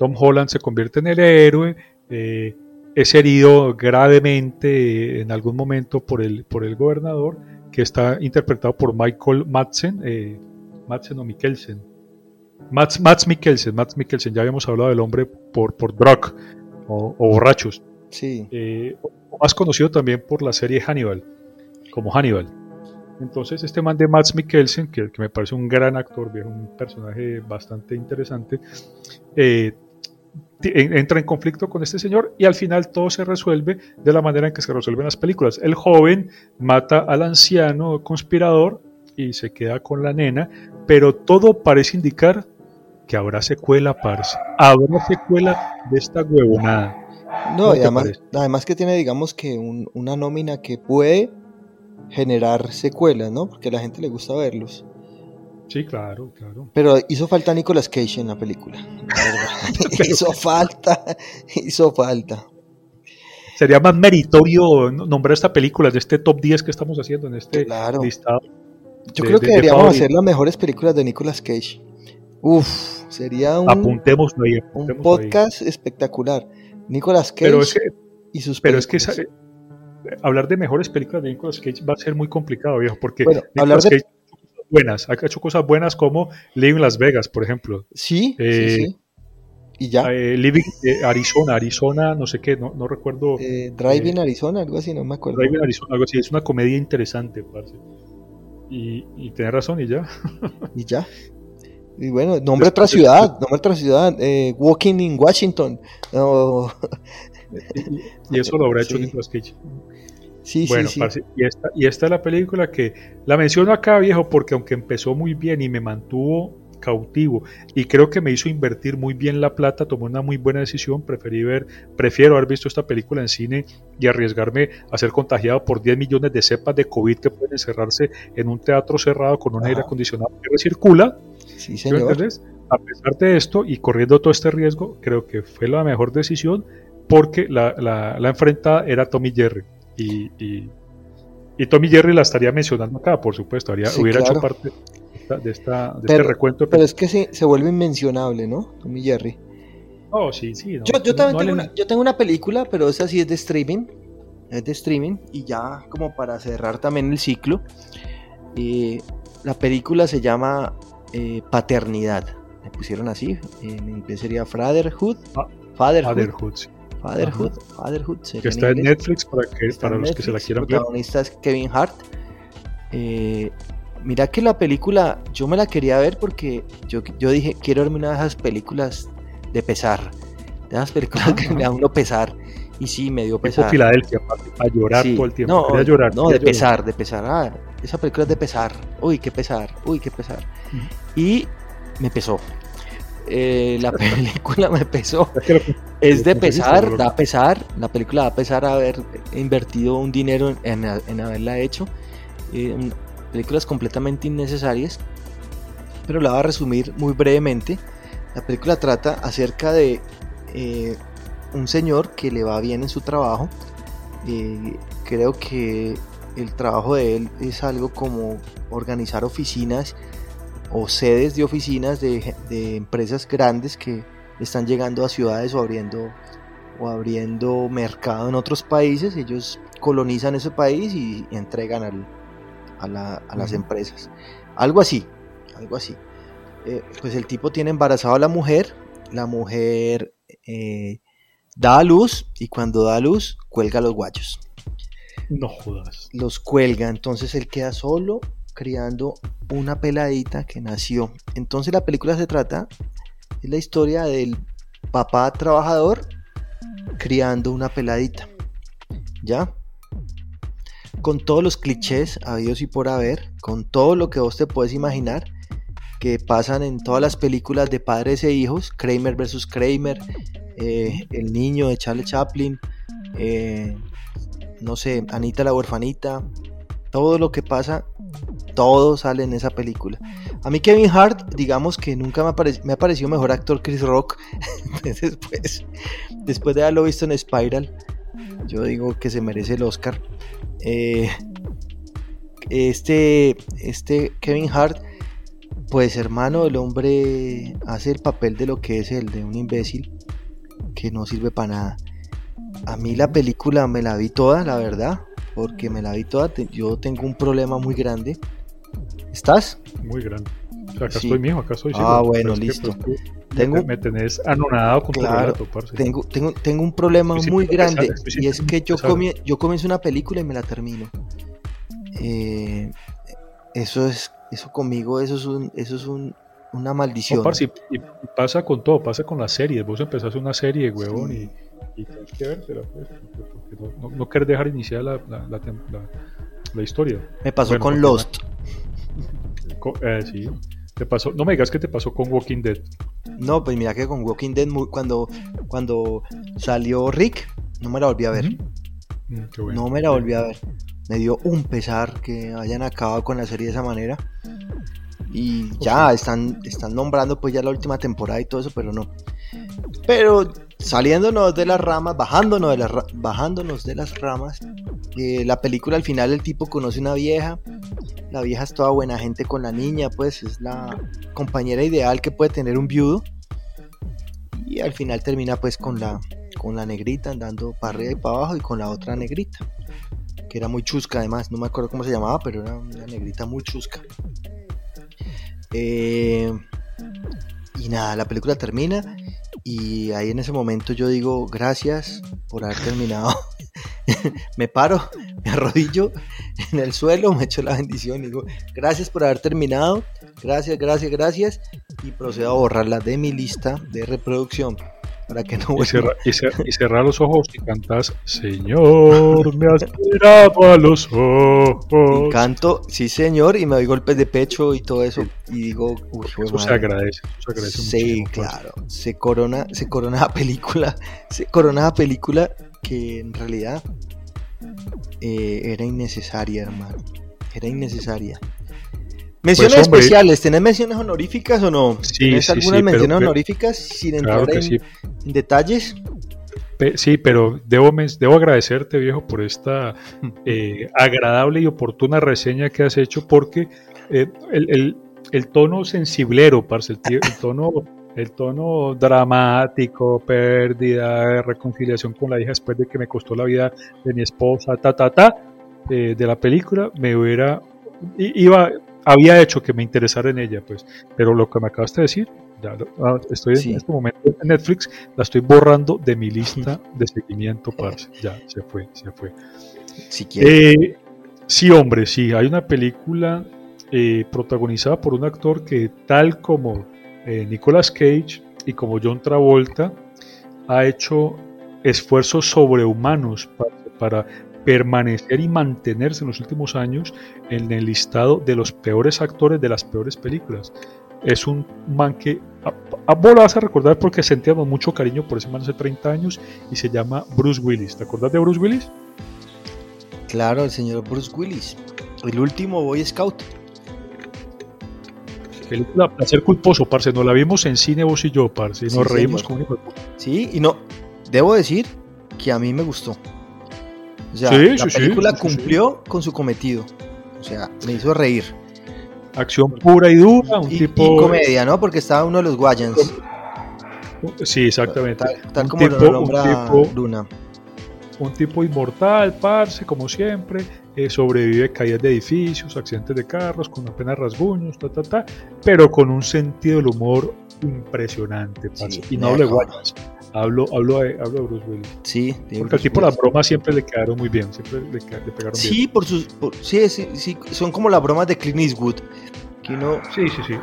Tom Holland se convierte en el héroe, eh, es herido gravemente en algún momento por el, por el gobernador, que está interpretado por Michael Madsen, eh, Madsen o Mikkelsen. Mats Mikkelsen, Mats Mikkelsen, ya habíamos hablado del hombre por, por drug o, o borrachos. Sí. Eh, más conocido también por la serie Hannibal, como Hannibal. Entonces, este man de Mats Mikkelsen, que, que me parece un gran actor, un personaje bastante interesante, eh, entra en conflicto con este señor y al final todo se resuelve de la manera en que se resuelven las películas. El joven mata al anciano conspirador y se queda con la nena, pero todo parece indicar que habrá secuela, parce. Habrá secuela de esta huevonada. No, ¿No y además, además, que tiene, digamos, que un, una nómina que puede generar secuelas, ¿no? Porque a la gente le gusta verlos. Sí, claro, claro. Pero hizo falta Nicolas Cage en la película. hizo falta, hizo falta. Sería más meritorio nombrar esta película de este top 10 que estamos haciendo en este claro. listado. Yo de, creo que de, deberíamos de hacer las mejores películas de Nicolas Cage. Uf, sería un, apuntemos ahí, apuntemos un podcast ahí. espectacular. Nicolas Cage pero es que, y sus Pero películas. es que hablar de mejores películas de Nicolas Cage va a ser muy complicado, viejo, porque bueno, Nicolas hablar de... Cage buenas, ha hecho cosas buenas como Living Las Vegas, por ejemplo. Sí, eh, sí, sí. Y ya. Eh, Living eh, Arizona, Arizona, no sé qué, no, no recuerdo. Driving Arizona, algo así, no me acuerdo. Driving Arizona, algo así, es una comedia interesante, parce. Y, y tenés razón, y ya. y ya. Y bueno, nombre otra ciudad, nombre otra ciudad, eh, Walking in Washington. No. y, eso lo habrá hecho sí. Nicolas Cage. Sí, bueno, sí, sí. Parce, y, esta, y esta es la película que la menciono acá, viejo, porque aunque empezó muy bien y me mantuvo cautivo y creo que me hizo invertir muy bien la plata, tomé una muy buena decisión, preferí ver, prefiero haber visto esta película en cine y arriesgarme a ser contagiado por 10 millones de cepas de COVID que pueden encerrarse en un teatro cerrado con un ah. aire acondicionado que recircula. Sí, señor. A pesar de esto y corriendo todo este riesgo, creo que fue la mejor decisión porque la, la, la enfrentada era Tommy Jerry. Y, y, y, Tommy Jerry la estaría mencionando acá, por supuesto, haría, sí, hubiera claro. hecho parte de, esta, de, esta, de pero, este recuento. Pero es que se, se, vuelve inmencionable, ¿no? Tommy Jerry. Oh, sí, sí. No, yo, también no tengo, una, yo tengo una película, pero esa sí es de streaming. Es de streaming. Y ya como para cerrar también el ciclo. Eh, la película se llama eh, Paternidad. Me pusieron así. En inglés sería Fatherhood. Ah, Fatherhood. Fatherhood sí. Fatherhood, Fatherhood que está en Netflix para, que, para los que se la quieran ver. El protagonista es Kevin Hart. Eh, mira que la película, yo me la quería ver porque yo, yo dije, quiero verme una de esas películas de pesar, de esas películas que me da uno pesar. Y sí, me dio pesar. Tipo Filadelfia, a llorar todo el tiempo. No, llorar, no de pesar, de pesar. Ah, esa película es de pesar. Uy, qué pesar, uy, qué pesar. Y me pesó. Eh, la película me pesó. Es de pesar, da pesar. La película da pesar haber invertido un dinero en, haberla hecho. Eh, películas completamente innecesarias. Pero la voy a resumir muy brevemente. La película trata acerca de eh, un señor que le va bien en su trabajo. creo que el trabajo de él es algo como organizar oficinas o sedes de oficinas de, empresas grandes que están llegando a ciudades o abriendo o abriendo mercado en otros países. Ellos colonizan ese país y, entregan a, las empresas. Algo así, algo así. Eh, pues el tipo tiene embarazada a la mujer, la mujer eh, da a luz y cuando da a luz cuelga los guayos. No jodas. Los cuelga, entonces él queda solo criando una peladita que nació. Entonces la película se trata, es la historia del papá trabajador criando una peladita. ¿Ya? Con todos los clichés habidos y por haber, con todo lo que vos te puedes imaginar que pasan en todas las películas de padres e hijos, Kramer versus Kramer, eh, El niño de Charlie Chaplin, eh, no sé, Anita la huerfanita, todo lo que pasa todo sale en esa película. A mí Kevin Hart, digamos que nunca me, ha parecido mejor actor Chris Rock. después, después de haberlo visto en Spiral, yo digo que se merece el Oscar. Eh, este, este Kevin Hart, pues hermano, el hombre hace el papel de lo que es el de un imbécil que no sirve para nada. A mí la película me la vi toda, la verdad, porque me la vi toda. Yo tengo un problema muy grande ¿Estás? Muy grande. acá estoy, mijo, acá estoy. Ah, bueno, listo. Pues, tengo, me tenés anonadado con claro, tu relato, tengo, tengo, tengo un problema muy grande y es que yo, yo comienzo una película y me la termino. Eh, eso es, eso conmigo, eso es un, eso es un, una maldición. y, pasa con todo, pasa con las series. Vos empezás una serie, huevón, y, y tienes que vértela, pues, no, no, querés dejar iniciar la, la, la, historia. Me pasó con Lost. Eh, sí. Te pasó, no me digas que te pasó con Walking Dead. No, pues mira que con Walking Dead cuando, cuando salió Rick, no me la volví a ver. Mm, no me la volví a ver. Me dio un pesar que hayan acabado con la serie de esa manera. Y ya están, están nombrando pues ya la última temporada y todo eso, pero no. Pero saliéndonos de las ramas, bajándonos de las, bajándonos de las ramas, eh, la película al final el tipo conoce una vieja la vieja es toda buena gente con la niña, pues es la compañera ideal que puede tener un viudo. Y al final termina pues con la, con la negrita andando para arriba y para abajo y con la otra negrita. Que era muy chusca además, no me acuerdo cómo se llamaba, pero era una negrita muy chusca. Eh, y nada, la película termina y ahí en ese momento yo digo gracias por haber terminado. me paro, me arrodillo en el suelo, me echo la bendición y digo gracias por haber terminado, gracias, gracias, gracias y procedo a borrarla de mi lista de reproducción para que no y, y, cerrar los ojos y cantas Señor, me has mirado a los ojos. Y canto, sí señor, y me doy golpes de pecho y todo eso. Y digo, uy, eso se agradece, se agradece Sí, claro. Se corona, se corona la película, se corona la película que en realidad eh, era innecesaria, hermano. Era innecesaria. Menciones pues, especiales, ¿tenés menciones honoríficas o no? Sí, ¿Tenés algunas menciones honoríficas sin entrar en, detalles? sí, pero debo, debo agradecerte, viejo, por esta eh, agradable y oportuna reseña que has hecho, porque eh, el, el, tono sensiblero, parce, el, tono, el tono dramático, pérdida, reconciliación con la hija después de que me costó la vida de mi esposa, ta, ta, ta, eh, de la película, me hubiera, iba, había hecho que me interesara en ella, pues. Pero lo que me acabaste de decir, Ya, ah, estoy en este momento en Netflix, la estoy borrando de mi lista de seguimiento, parce. Ya, se fue, se fue. Si eh, sí, hombre, sí. Hay una película eh, protagonizada por un actor que, tal como eh, Nicolas Cage y como John Travolta, ha hecho esfuerzos sobrehumanos para, permanecer y mantenerse en los últimos años en el listado de los peores actores de las peores películas. Es un man que a, vos lo vas a recordar porque sentíamos mucho cariño por ese man hace 30 años y se llama Bruce Willis. ¿Te acuerdas de Bruce Willis? Claro, el señor Bruce Willis. El último Boy Scout. Película Placer Culposo, parce. Nos la vimos en cine vos y yo, parce. Y nos reímos como un hijo Sí, y no. Debo decir que a mí me gustó. O sea, la película cumplió con su cometido. O sea, me hizo reír. Acción pura y dura, un tipo. Y comedia, ¿no? Porque estaba uno de los Guayans. Sí, exactamente. Tal, como lo nombra Luna un tipo inmortal, parce, como siempre, eh, sobrevive caídas de edificios, accidentes de carros, con apenas rasguños, ta, ta, ta, pero con un sentido del humor impresionante, parce. y no de guayas, hablo, hablo, de, hablo de Bruce Willis. Sí, porque al tipo las bromas siempre le quedaron muy bien, siempre le, pegaron sí, bien. Por sus, sí, sí, sí, son como las bromas de Clint Eastwood, que uno, sí, sí, sí.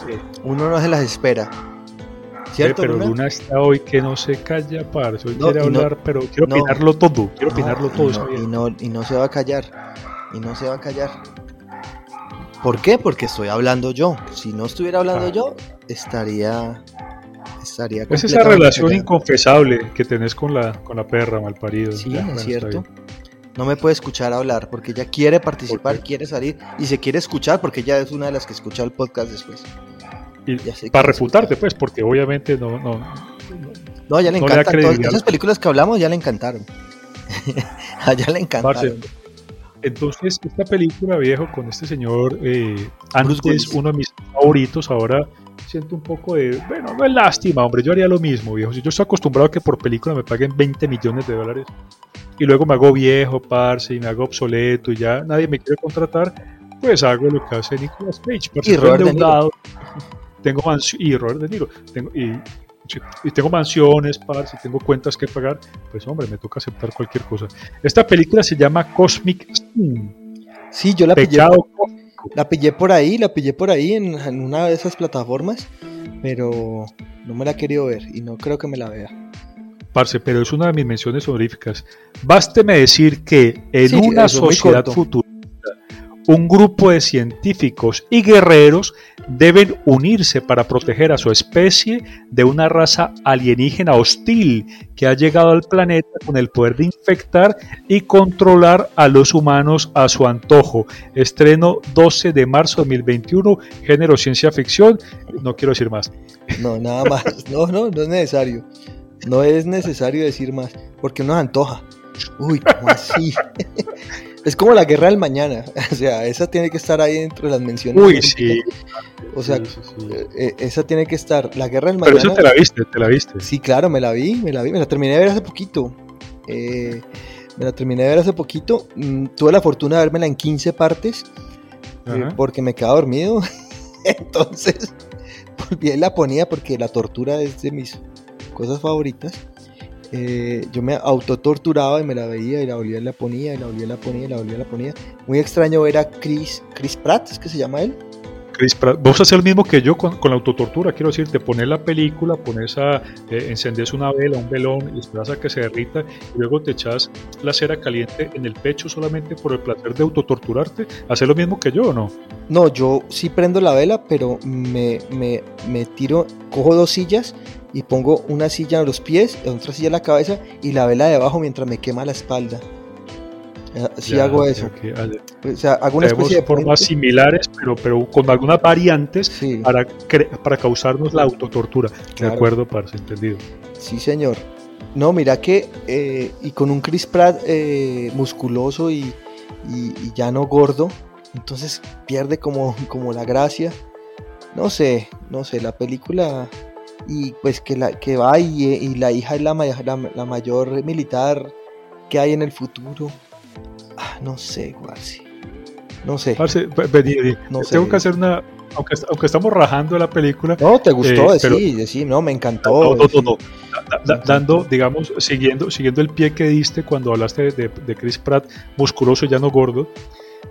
uno no se las espera pero Luna? está hoy que no se calla, parce. Hoy quiere hablar, pero quiero opinarlo todo. Quiero opinarlo todo. Y no, y no se va a callar. Y no se va a callar. ¿Por qué? Porque estoy hablando yo. Si no estuviera hablando ah. yo, estaría. Es esa relación inconfesable que tenés con la, con la perra, malparido. Sí, es cierto. No me puede escuchar hablar porque ella quiere participar, quiere salir y se quiere escuchar porque ella es una de las que escucha el podcast después para refutarte, pues, porque obviamente no. No, no ya le encantan. esas películas que hablamos ya le encantaron. ya le encantaron. entonces, esta película, viejo, con este señor, eh, antes uno de mis favoritos, ahora siento un poco de, bueno, no es lástima, hombre, yo haría lo mismo, viejo. Si yo estoy acostumbrado a que por película me paguen 20 millones de dólares y luego me hago viejo, parce, y me hago obsoleto y ya nadie me quiere contratar, pues hago lo que hace Nicolas Cage, parce, y tengo mansiones, y Robert De Niro, tengo, y, y tengo mansiones, par, si tengo cuentas que pagar, pues hombre, me toca aceptar cualquier cosa. Esta película se llama Cosmic Sin. Sí, yo la pillé, la pillé por ahí, la pillé por ahí en, una de esas plataformas, pero no me la he querido ver y no creo que me la vea. Parce, pero es una de mis menciones honoríficas. Básteme decir que en una sociedad futura un grupo de científicos y guerreros deben unirse para proteger a su especie de una raza alienígena hostil que ha llegado al planeta con el poder de infectar y controlar a los humanos a su antojo. Estreno 12 de marzo de 2021, género ciencia ficción. No quiero decir más. No, nada más. No, no, no es necesario. No es necesario decir más, porque nos antoja. Uy, ¿cómo así? Es como la guerra del mañana. O sea, esa tiene que estar ahí dentro de las menciones. Uy, sí. O sea, eh, eh, esa tiene que estar. La guerra del mañana. Pero esa te la viste, te la viste. Sí, claro, me la vi, me la vi. Me la terminé de ver hace poquito. Eh, me la terminé de ver hace poquito. Mm, tuve la fortuna de vermela en 15 partes. porque me quedaba dormido. Entonces, volví y la ponía porque la tortura es de mis cosas favoritas. Eh, yo me autotorturaba y me la veía y la volvía y la ponía y la volvía y la ponía y la volvía y la ponía. Muy extraño ver a Chris, Chris Pratt, ¿es que se llama él? Chris Pratt. Vos haces lo mismo que yo con, la autotortura, quiero decirte, poner la película, pones a, eh, encendes una vela, un velón y esperas a que se derrita y luego te echas la cera caliente en el pecho solamente por el placer de autotorturarte. ¿Haces lo mismo que yo o no? No, yo sí prendo la vela, pero me, me, me tiro, cojo dos sillas y pongo una silla a los pies, otra silla a la cabeza y la vela debajo mientras me quema la espalda. Si hago eso. O sea, hago una especie de formas similares, pero, pero con algunas variantes para, para causarnos la autotortura. De acuerdo, para ser entendido. Sí, señor. No, mira que, eh, y con un Chris Pratt eh, musculoso y, y, ya no gordo, entonces pierde como, como la gracia. No sé, no sé, la película y pues que, la, que va y, y la hija es la, la, mayor militar que hay en el futuro. Ah, no sé, Guarci. No sé. no tengo que hacer una, aunque, aunque, estamos rajando la película. No, te gustó, eh, sí, sí, no, me encantó. No, no, no, dando, digamos, siguiendo, siguiendo el pie que diste cuando hablaste de, de Chris Pratt, musculoso ya no gordo.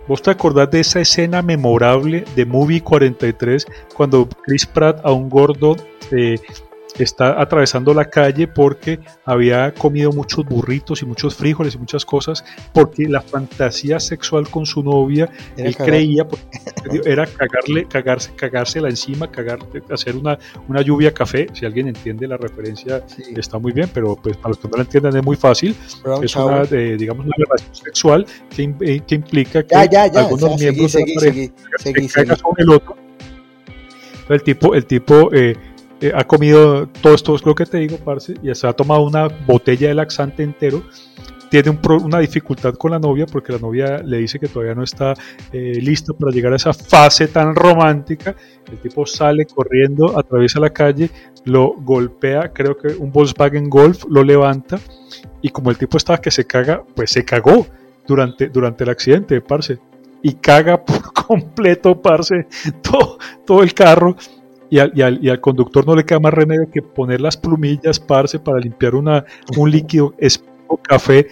¿Vos te acordás de esa escena memorable de Movie 43 cuando Chris Pratt a un gordo eh, está atravesando la calle porque había comido muchos burritos y muchos frijoles y muchas cosas, porque la fantasía sexual con su novia, él creía, era cagarle, cagarse, cagársela encima, cagar, hacer una, una lluvia café, si alguien entiende la referencia está muy bien, pero pues para los que no la entiendan es muy fácil, es una, eh, digamos, una relación sexual que, eh, que implica que algunos miembros de la pareja se el otro. El tipo, el tipo eh, eh, ha comido todo esto, es lo que te digo, parce, y se ha tomado una botella de laxante entero. Tiene una dificultad con la novia porque la novia le dice que todavía no está eh, listo para llegar a esa fase tan romántica. El tipo sale corriendo, atraviesa la calle, lo golpea, creo que un Volkswagen Golf lo levanta y como el tipo estaba que se caga, pues se cagó durante, durante el accidente, parce. Y caga por completo, parce, todo, todo el carro y al, y, al, y al, conductor no le queda más remedio que poner las plumillas, parce, para limpiar una, un líquido espejo café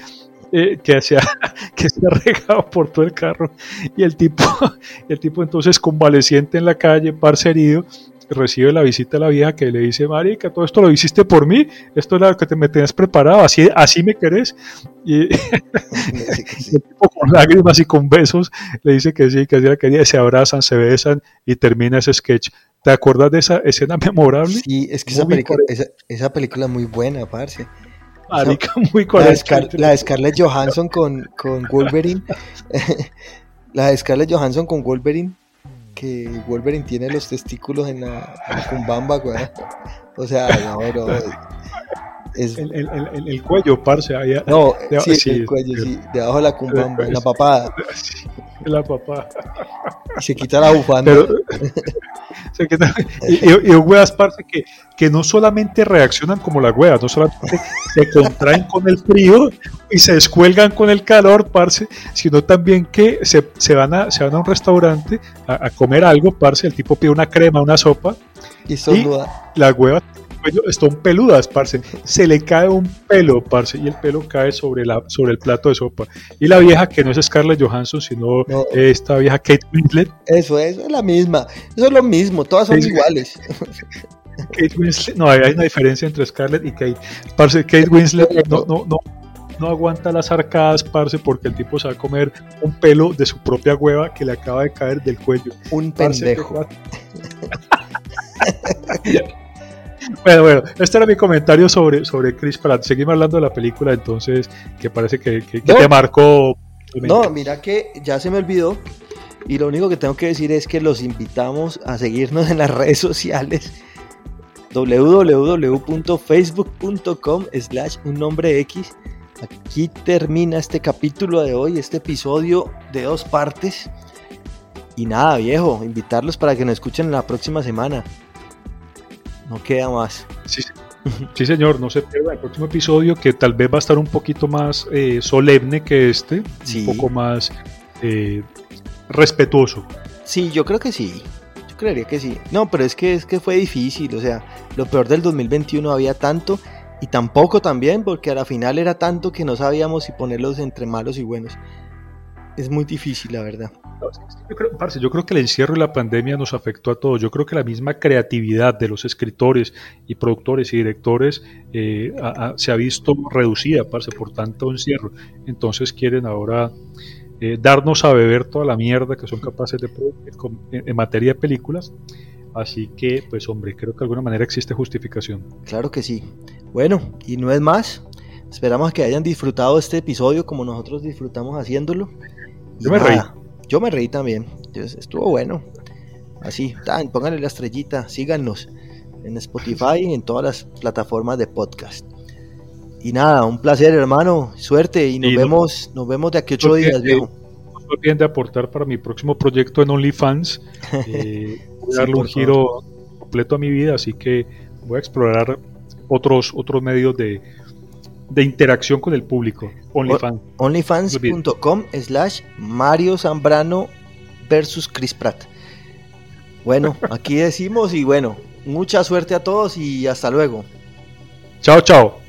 eh, que, se ha, que se ha regado por todo el carro. Y el tipo, el tipo entonces convaleciente en la calle, parce herido, recibe la visita de la vieja que le dice, Marica, todo esto lo hiciste por mí, esto es lo que te me tenías preparado, así, así me querés. Y el tipo con lágrimas y con besos le dice que sí, que así la quería, se abrazan, se besan y termina ese sketch. ¿Te acuerdas de esa escena memorable? Sí, es que esa película, esa, película, es muy buena, parce. Marica, muy la, de Scarlett Johansson con, con Wolverine. la de Scarlett Johansson con Wolverine que Wolverine tiene los testículos en la, cumbamba, güey. O sea, no, bro. Es... El, el, el, cuello, parce. Ahí, no, sí, sí, el cuello, sí. Debajo de la cumbamba, en la papada. En la papada. Y se quita la bufanda. se quita, y, y, y huevas, parce, que, que no solamente reaccionan como las huevas, no solamente se contraen con el frío y se descuelgan con el calor, parce, sino también que se, se van, a, se van a un restaurante a, a, comer algo, parce, el tipo pide una crema, una sopa. Y, y las huevas están peludas, parce. Se le cae un pelo, parce, y el pelo cae sobre, la, sobre el plato de sopa. Y la vieja, que no es Scarlett Johansson, sino esta vieja Kate Winslet. Eso, eso es la misma. Eso es lo mismo, todas son iguales. Kate Winslet, no, hay una diferencia entre Scarlett y Kate. Parce, Kate Winslet no, no, no, no aguanta las arcadas, parce, porque el tipo se va a comer un pelo de su propia hueva que le acaba de caer del cuello. Un pendejo. Bueno, bueno, este era mi comentario sobre, sobre Chris Pratt. Seguimos hablando de la película, entonces, que parece que, te marcó. No, mira que ya se me olvidó. Y lo único que tengo que decir es que los invitamos a seguirnos en las redes sociales www.facebook.com slash un nombre X. Aquí termina este capítulo de hoy, este episodio de dos partes. Y nada, viejo, invitarlos para que nos escuchen la próxima semana no queda más. Sí, señor, no se pierda el próximo episodio que tal vez va a estar un poquito más eh, solemne que este, un poco más eh, respetuoso. Sí, yo creo que sí. Yo creería que sí. No, pero es que es que fue difícil, o sea, lo peor del 2021 había tanto y tampoco también porque a la final era tanto que no sabíamos si ponerlos entre malos y buenos. Es muy difícil, la verdad. Yo creo, yo creo que el encierro y la pandemia nos afectó a todos. Yo creo que la misma creatividad de los escritores y productores y directores eh, se ha visto reducida, parce, por tanto encierro. Entonces quieren ahora eh, darnos a beber toda la mierda que son capaces de producir en, materia de películas. Así que, pues hombre, creo que de alguna manera existe justificación. Claro que sí. Bueno, y no es más. Esperamos que hayan disfrutado este episodio como nosotros disfrutamos haciéndolo. Yo me reí. Yo me reí también. Estuvo bueno. Así, tan, pónganle la estrellita, síganos en Spotify y en todas las plataformas de podcast. Y nada, un placer, hermano. Suerte y nos vemos, nos vemos de aquí ocho días, viejo. No olviden de aportar para mi próximo proyecto en OnlyFans. Eh, voy a darle un giro completo a mi vida, así que voy a explorar otros, otros medios de, de interacción con el público. OnlyFans. Onlyfans.com slash Mario Zambrano versus Chris Pratt. Bueno, aquí decimos y bueno, mucha suerte a todos y hasta luego. Chao, chao.